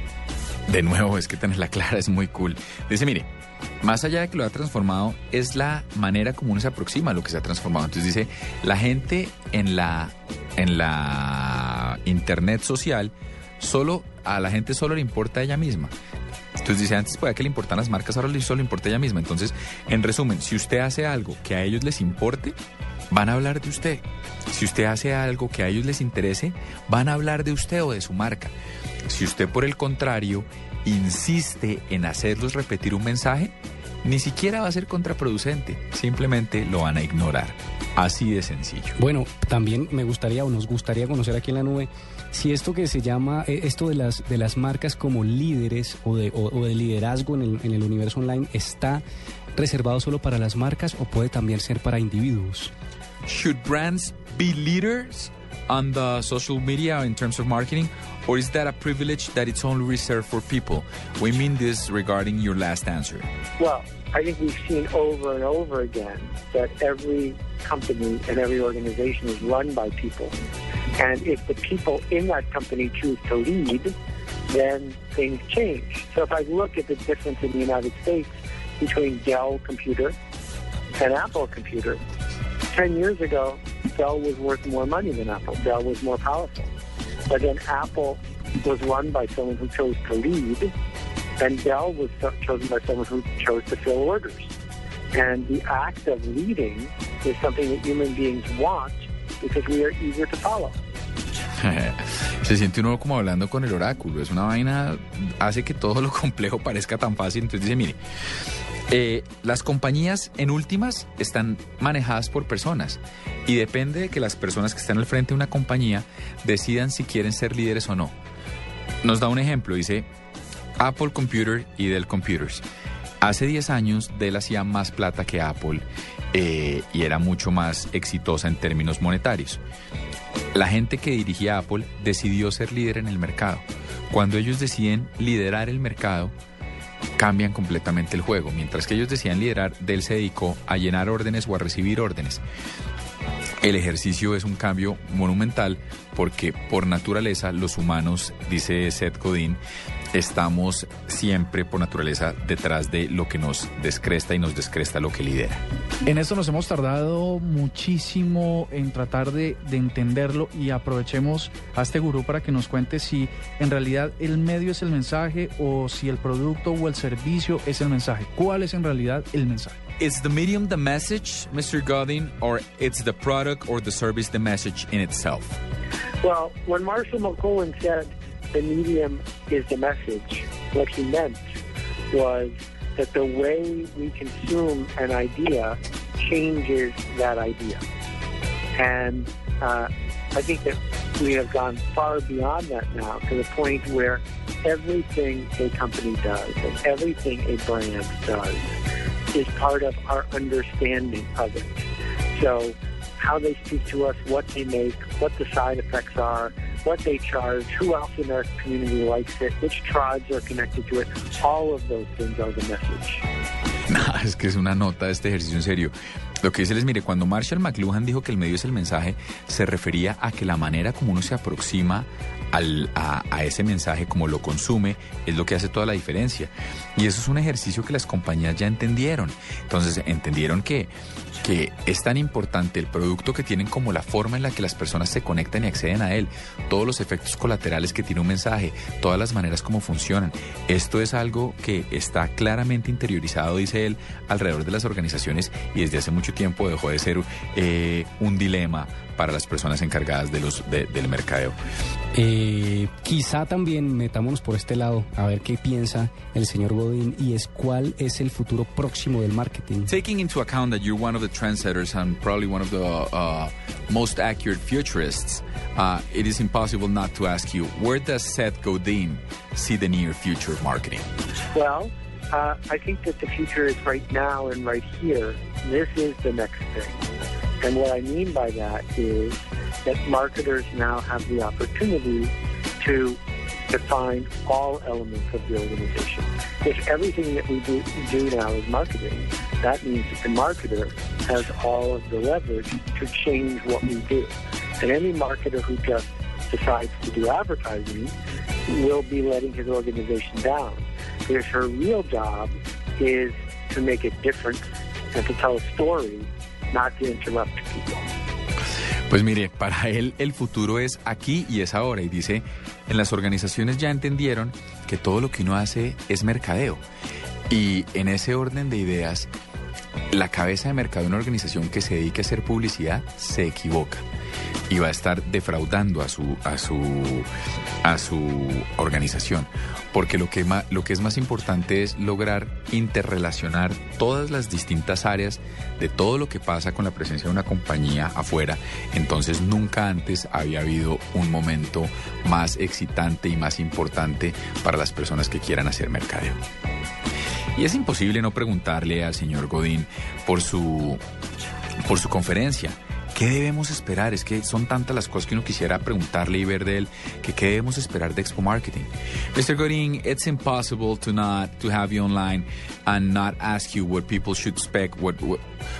De nuevo, es que tenerla clara es muy cool. Dice, mire, más allá de que lo ha transformado, es la manera como uno se aproxima a lo que se ha transformado. Entonces dice, la gente en la, en la internet social, solo a la gente solo le importa a ella misma. Entonces dice, antes podía que le importan las marcas, ahora solo importa ella misma. Entonces, en resumen, si usted hace algo que a ellos les importe, van a hablar de usted. Si usted hace algo que a ellos les interese, van a hablar de usted o de su marca. Si usted, por el contrario, insiste en hacerlos repetir un mensaje, ni siquiera va a ser contraproducente, simplemente lo van a ignorar. Así de sencillo. Bueno, también me gustaría o nos gustaría conocer aquí en la nube si esto que se llama, eh, esto de las, de las marcas como líderes o de, o, o de liderazgo en el, en el universo online está reservado solo para las marcas o puede también ser para individuos. Should brands be leaders on the social media in terms of marketing, or is that a privilege that it's only reserved for people? We mean this regarding your last answer. Well, I think we've seen over and over again that every company and every organization is run by people. And if the people in that company choose to lead, then things change. So if I look at the difference in the United States between Dell Computer and Apple Computer, 10 years ago, Dell was worth more money than Apple. Dell was more powerful. But then Apple was run by someone who chose to lead, and Dell was chosen by someone who chose to fill orders. And the act of leading is something that human beings want because we are eager to follow. [LAUGHS] Se siente uno como hablando con el oráculo. Es una vaina, hace que todo lo [LAUGHS] complejo parezca tan fácil. Entonces dice, mire, eh, las compañías en últimas están manejadas por personas y depende de que las personas que están al frente de una compañía decidan si quieren ser líderes o no. Nos da un ejemplo, dice Apple Computer y Dell Computers. Hace 10 años Dell hacía más plata que Apple eh, y era mucho más exitosa en términos monetarios. La gente que dirigía Apple decidió ser líder en el mercado. Cuando ellos deciden liderar el mercado, cambian completamente el juego. Mientras que ellos decían liderar, Dell se dedicó a llenar órdenes o a recibir órdenes. El ejercicio es un cambio monumental porque por naturaleza los humanos, dice Seth Godin, estamos siempre por naturaleza detrás de lo que nos descresta y nos descresta lo que lidera. En esto nos hemos tardado muchísimo en tratar de, de entenderlo y aprovechemos a este gurú para que nos cuente si en realidad el medio es el mensaje o si el producto o el servicio es el mensaje. ¿Cuál es en realidad el mensaje? Is the medium the message, Mr. Godin, or it's the product or the service the message in itself? Well, when Marshall McLuhan said the medium is the message, what he meant was that the way we consume an idea changes that idea. And uh, I think that we have gone far beyond that now to the point where everything a company does and everything a brand does is part of our understanding of it. So how they speak to us, what they make, what the side effects are, what they charge, who else in our community likes it, which tribes are connected to it, all of those things are the message. [LAUGHS] Nah, es que es una nota este ejercicio en serio. Lo que dice es, mire, cuando Marshall McLuhan dijo que el medio es el mensaje, se refería a que la manera como uno se aproxima al, a, ese mensaje, como lo consume, es lo que hace toda la diferencia. Y eso es un ejercicio que las compañías ya entendieron. Entonces, entendieron que, que es tan importante el producto que tienen como la forma en la que las personas se conectan y acceden a él, todos los efectos colaterales que tiene un mensaje, todas las maneras como funcionan. Esto es algo que está claramente interiorizado, dice él, alrededor de las organizaciones y desde hace mucho tiempo dejó de ser eh, un dilema para las personas encargadas de los, de, del mercadeo. Eh, quizá también metámonos por este lado a ver qué piensa el señor Godin y es cuál es el futuro próximo del marketing. Taking into account that you're one of the trendsetters and probably one of the uh, most accurate futurists, uh, it is impossible not to ask you where does Seth Godin see the near future of marketing? Well, uh, I think that the future is right now and right here. This is the next thing. And what I mean by that is that marketers now have the opportunity to define all elements of the organization. If everything that we do, do now is marketing, that means that the marketer has all of the leverage to change what we do. And any marketer who just decides to do advertising will be letting his organization down. Because her real job is to make a difference and to tell a story, interrupt people. Pues mire, para él el futuro es aquí y es ahora. Y dice, en las organizaciones ya entendieron que todo lo que uno hace es mercadeo. Y en ese orden de ideas, la cabeza de mercado de una organización que se dedique a hacer publicidad se equivoca y va a estar defraudando a su a su a su organización. Porque lo que lo que es más importante es lograr interrelacionar todas las distintas áreas de todo lo que pasa con la presencia de una compañía afuera. Entonces nunca antes había habido un momento más excitante y más importante para las personas que quieran hacer mercadeo. Y es imposible no preguntarle al señor Godín por su, por su conferencia. ¿Qué debemos esperar? Es que son tantas las cosas que uno quisiera preguntarle y ver de él que qué debemos esperar de Expo Marketing. Mr. Godin, it's impossible to not to have you online and not ask you what people should expect. What what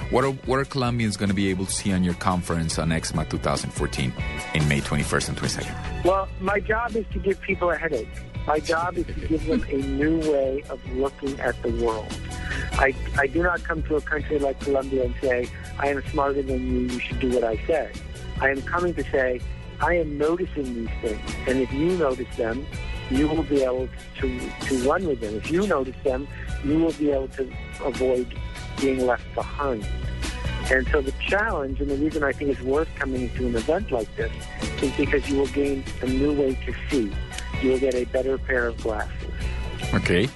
what are, what are Colombians going to be able to see on your conference on EXMA 2014 in May 21st and 22nd? Well, my job is to give people a headache. My job is to give them a new way of looking at the world. I, I do not come to a country like Colombia and say, I am smarter than you, you should do what I say. I am coming to say, I am noticing these things, and if you notice them, you will be able to, to run with them. If you notice them, you will be able to avoid being left behind. And so the challenge, and the reason I think it's worth coming to an event like this, is because you will gain a new way to see. You get a better pair of glasses. Ok.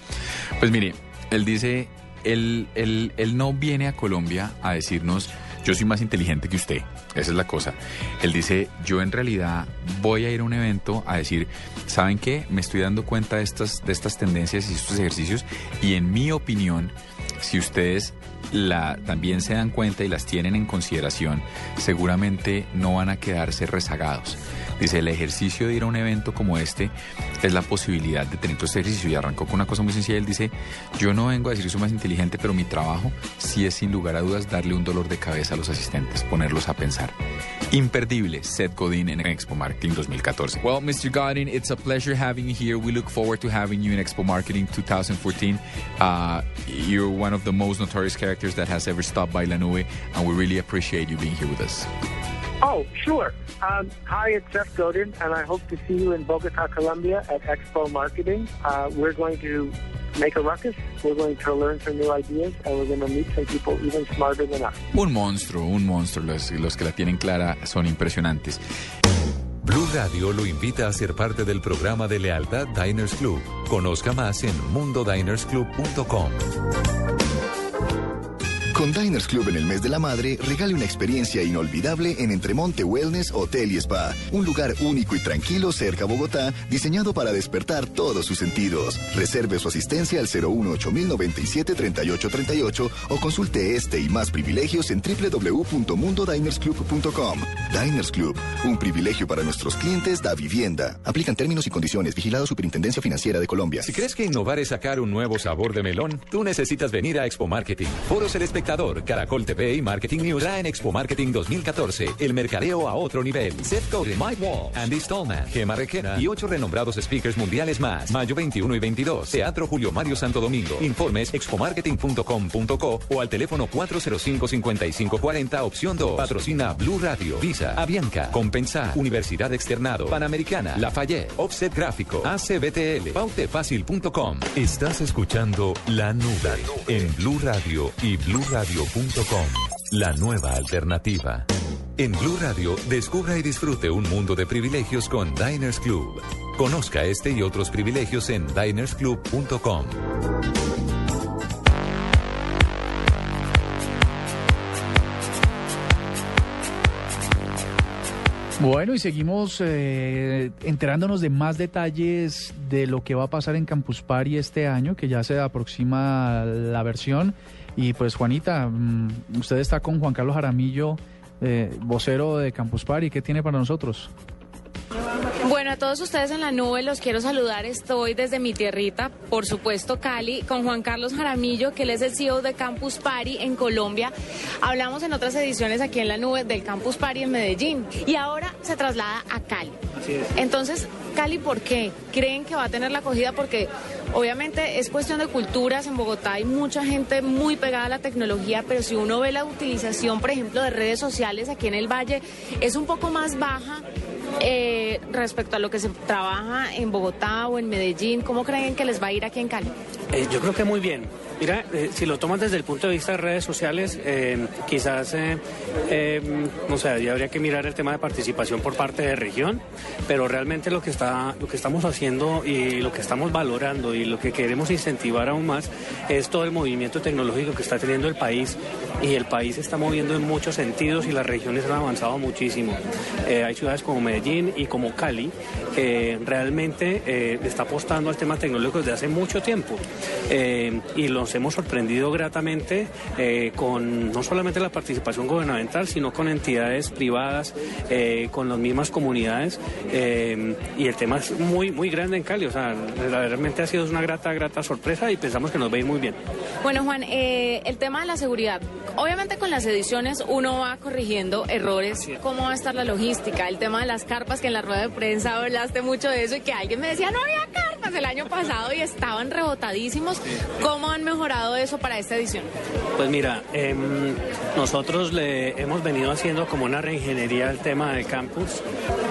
Pues mire, él dice, él, él, él no viene a Colombia a decirnos, yo soy más inteligente que usted. Esa es la cosa. Él dice, yo en realidad voy a ir a un evento a decir, ¿saben qué? Me estoy dando cuenta de estas, de estas tendencias y estos ejercicios y en mi opinión, si ustedes la, también se dan cuenta y las tienen en consideración, seguramente no van a quedarse rezagados. Dice, el ejercicio de ir a un evento como este es la posibilidad de tener todo este ejercicio. Y arrancó con una cosa muy sencilla. Él dice, yo no vengo a decir que más inteligente, pero mi trabajo sí es sin lugar a dudas darle un dolor de cabeza a los asistentes, ponerlos a pensar. Imperdible, Seth Godin en Expo Marketing 2014. Well, Mr. Godin, it's a pleasure having you here. We look forward to having you in Expo Marketing 2014. Uh, you're one of the most notorious characters that has ever stopped by La Nube, and we really appreciate you being here with us. Oh, sure. Um, hi, it's Seth Godin, and I hope to see you in Bogota, Colombia at Expo Marketing. Uh, we're going to make a ruckus. We're going to learn some new ideas, and we're going to meet some people even smarter than us. Un monstruo, un monstruo. Los, los que la tienen clara son impresionantes. Blue Radio lo invita a ser parte del programa de lealtad Diners Club. Conozca más en mundodinersclub.com. Con Diners Club en el mes de la madre, regale una experiencia inolvidable en Entremonte Wellness Hotel y Spa. Un lugar único y tranquilo cerca a Bogotá, diseñado para despertar todos sus sentidos. Reserve su asistencia al 018-097-3838 o consulte este y más privilegios en www.mundodinersclub.com. Diners Club, un privilegio para nuestros clientes da vivienda. Aplican términos y condiciones. Vigilado Superintendencia Financiera de Colombia. Si crees que innovar es sacar un nuevo sabor de melón, tú necesitas venir a Expo Marketing. Foros El Caracol TV y Marketing News traen Expo Marketing 2014. El mercadeo a otro nivel. Seth Godin, Mike Wall, Andy Stallman, Gemma Requena y ocho renombrados speakers mundiales más. Mayo 21 y 22. Teatro Julio Mario Santo Domingo. Informes expomarketing.com.co o al teléfono 405-5540 opción 2. Patrocina Blue Radio, Visa, Avianca, Compensar, Universidad Externado, Panamericana, Lafayette, Offset Gráfico, ACBTL, pautefacil.com. Estás escuchando La Nube en Blue Radio y bluradio.com. La nueva alternativa. En Blue Radio, descubra y disfrute un mundo de privilegios con Diners Club. Conozca este y otros privilegios en dinersclub.com. Bueno, y seguimos eh, enterándonos de más detalles de lo que va a pasar en Campus Party este año, que ya se aproxima la versión. Y pues Juanita, mm, usted está con Juan Carlos Jaramillo eh, vocero de Campus Party, ¿qué tiene para nosotros? Bueno, a todos ustedes en la nube los quiero saludar. Estoy desde mi tierrita, por supuesto Cali, con Juan Carlos Jaramillo, que él es el CEO de Campus Party en Colombia. Hablamos en otras ediciones aquí en la nube del Campus Party en Medellín y ahora se traslada a Cali. Así es. Entonces, Cali, ¿por qué? ¿Creen que va a tener la acogida? Porque obviamente es cuestión de culturas. En Bogotá hay mucha gente muy pegada a la tecnología, pero si uno ve la utilización, por ejemplo, de redes sociales aquí en el Valle, es un poco más baja eh, respecto a lo que se trabaja en Bogotá o en Medellín. ¿Cómo creen que les va a ir aquí en Cali? Eh, yo creo que muy bien. Mira, eh, si lo tomas desde el punto de vista de redes sociales, eh, quizás, no sé, ya habría que mirar el tema de participación por parte de región, pero realmente lo que, está, lo que estamos haciendo y lo que estamos valorando y lo que queremos incentivar aún más es todo el movimiento tecnológico que está teniendo el país y el país se está moviendo en muchos sentidos y las regiones han avanzado muchísimo. Eh, hay ciudades como Medellín y como Cali que realmente eh, está apostando al tema tecnológico desde hace mucho tiempo Eh, y los hemos sorprendido gratamente eh, con no solamente la participación gubernamental sino con entidades privadas, eh, con las mismas comunidades eh, y el tema es muy muy grande en Cali, o sea, realmente ha sido una grata grata sorpresa y pensamos que nos va a ir muy bien. Bueno, Juan, el tema de la seguridad. Obviamente con las ediciones uno va corrigiendo errores. ¿Cómo va a estar la logística? El tema de las carpas, que en la rueda de prensa hablaste mucho de eso y que alguien me decía, no había carpas el año pasado y estaban rebotadísimos. ¿Cómo han mejorado eso para esta edición? Pues mira, em, nosotros le hemos venido haciendo como una reingeniería al tema del campus.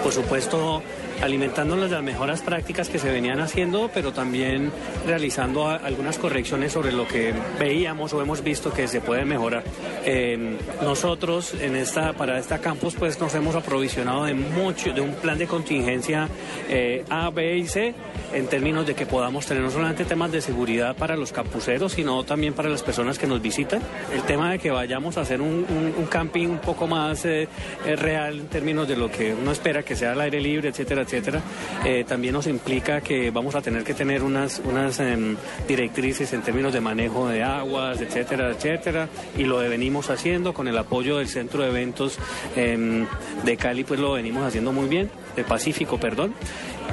Por supuesto, alimentándonos de las mejoras prácticas que se venían haciendo, pero también realizando algunas correcciones sobre lo que veíamos o hemos visto que se puede mejorar. Em, nosotros en esta, para esta campus pues nos hemos aprovisionado de mucho, de un plan de contingencia eh, A, B y C en términos de que podamos tener no solamente temas de seguridad para los campuseros, sino también para las personas que nos visitan. El tema de que vayamos a hacer un camping un poco más eh, eh, real en términos de lo que uno espera que sea al aire libre, etcétera, etcétera, eh, también nos implica que vamos a tener que tener unas, unas em, directrices en términos de manejo de aguas, etcétera, etcétera, y lo venimos haciendo con el apoyo del Centro de Eventos em, de Cali, pues lo venimos haciendo muy bien, de Pacífico, perdón.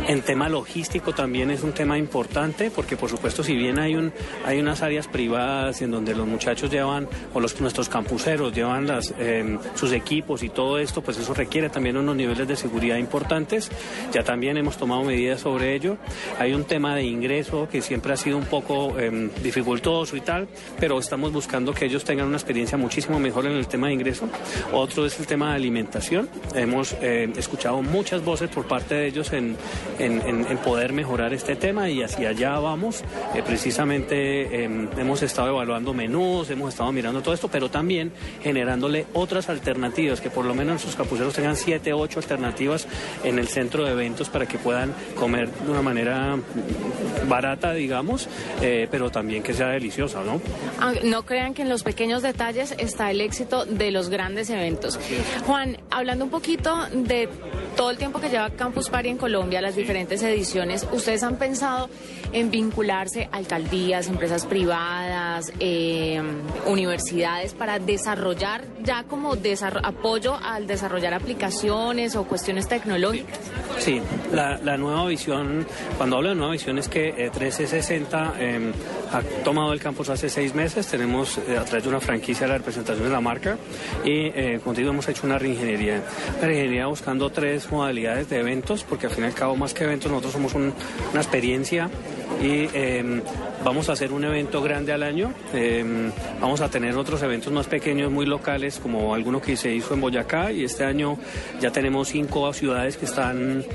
En tema logístico también es un tema importante porque por supuesto si bien hay un hay unas áreas privadas en donde los muchachos llevan o los nuestros campuseros llevan las eh, sus equipos y todo esto pues eso requiere también unos niveles de seguridad importantes. Ya también hemos tomado medidas sobre ello. Hay un tema de ingreso que siempre ha sido un poco eh, dificultoso y tal pero estamos buscando que ellos tengan una experiencia muchísimo mejor en el tema de ingreso. Otro es el tema de alimentación. Hemos eh, escuchado muchas voces por parte de ellos en en, en- en poder mejorar este tema y hacia allá vamos. Eh, precisamente eh, hemos estado evaluando menús, hemos estado mirando todo esto, pero también generándole otras alternativas, que por lo menos sus capuceros tengan siete, ocho alternativas en el centro de eventos para que puedan comer de una manera barata, digamos, eh, pero también que sea deliciosa, ¿no? Ah, No crean que en los pequeños detalles está el éxito de los grandes eventos. Juan, hablando un poquito de todo el tiempo que lleva Campus Party en Colombia, las diferentes ediciones, ¿ustedes han pensado en vincularse a alcaldías, empresas privadas, eh, universidades para desarrollar ya como apoyo al desarrollar aplicaciones o cuestiones tecnológicas? Sí, la, nueva visión, cuando hablo de nueva visión es que eh, 1360 eh, ha tomado el campus hace seis meses, tenemos eh, a través de una franquicia la representación de la marca y eh, digo hemos hecho una reingeniería. Reingeniería buscando tres modalidades de eventos, porque al fin y al cabo más que eventos nosotros somos un- una experiencia y eh, vamos a hacer un evento grande al año, eh, vamos a tener otros eventos más pequeños, muy locales, como alguno que se hizo en Boyacá y este año ya tenemos cinco ciudades que están,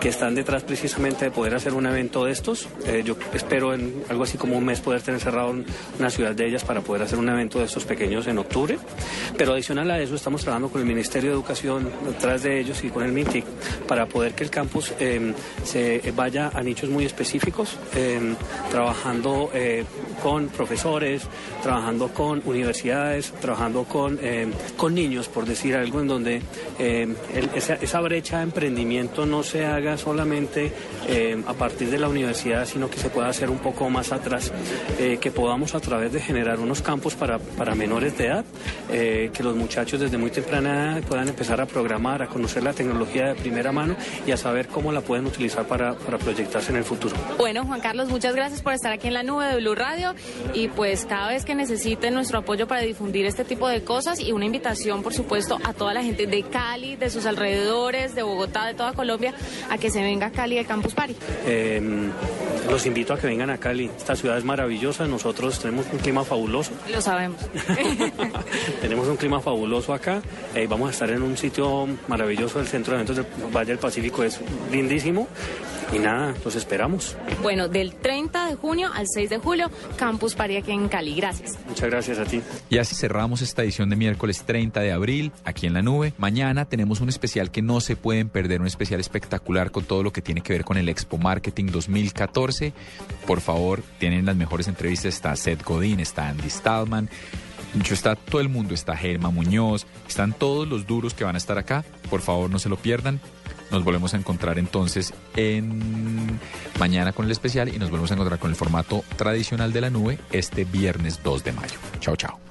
que están detrás precisamente de poder hacer un evento de estos. Eh, yo espero en algo así como un mes poder tener cerrado un- una ciudad de ellas para poder hacer un evento de estos pequeños en octubre. Pero adicional a eso estamos trabajando con el Ministerio de Educación detrás de ellos y con el MINTIC para poder que el campus eh, se vaya a nichos muy específicos, eh, trabajando eh, con profesores, trabajando con universidades, trabajando con, eh, con niños, por decir algo, en donde eh, el- esa, esa brecha de emprendimiento no se haga solamente a partir de la universidad, sino que se pueda hacer un poco más atrás, eh, que podamos a través de generar unos campos para, para menores de edad, eh, que los muchachos desde muy temprana edad puedan empezar a programar, a conocer la tecnología de primera mano y a saber cómo la pueden utilizar para, para proyectarse en el futuro. Bueno, Juan Carlos, muchas gracias por estar aquí en la nube de Blue Radio y pues cada vez que necesiten nuestro apoyo para difundir este tipo de cosas y una invitación, por supuesto, a toda la gente de Cali, de sus alrededores, de Bogotá, de toda Colombia, a que se venga a Cali al Campus Party. Eh, los invito a que vengan a Cali. Esta ciudad es maravillosa. Nosotros tenemos un clima fabuloso. Lo sabemos. [LAUGHS] tenemos un clima fabuloso acá. Eh, vamos a estar en un sitio maravilloso. El centro de eventos del Valle del Pacífico es lindísimo. Y nada, los esperamos. Bueno, del 30 de junio al 6 de julio, Campus Party aquí en Cali. Gracias. Muchas gracias a ti. Y así cerramos esta edición de miércoles 30 de abril aquí en la nube. Mañana tenemos un especial que no se pueden perder, un especial espectacular con todo lo que tiene que ver con el Expo Marketing 2014. Por favor, tienen las mejores entrevistas. Está Seth Godin, está Andy Stallman. Yo está todo el mundo, está Germa Muñoz, están todos los duros que van a estar acá. Por favor, no se lo pierdan. Nos volvemos a encontrar entonces en mañana con el especial y nos volvemos a encontrar con el formato tradicional de la nube este viernes 2 de mayo. Chao, chao.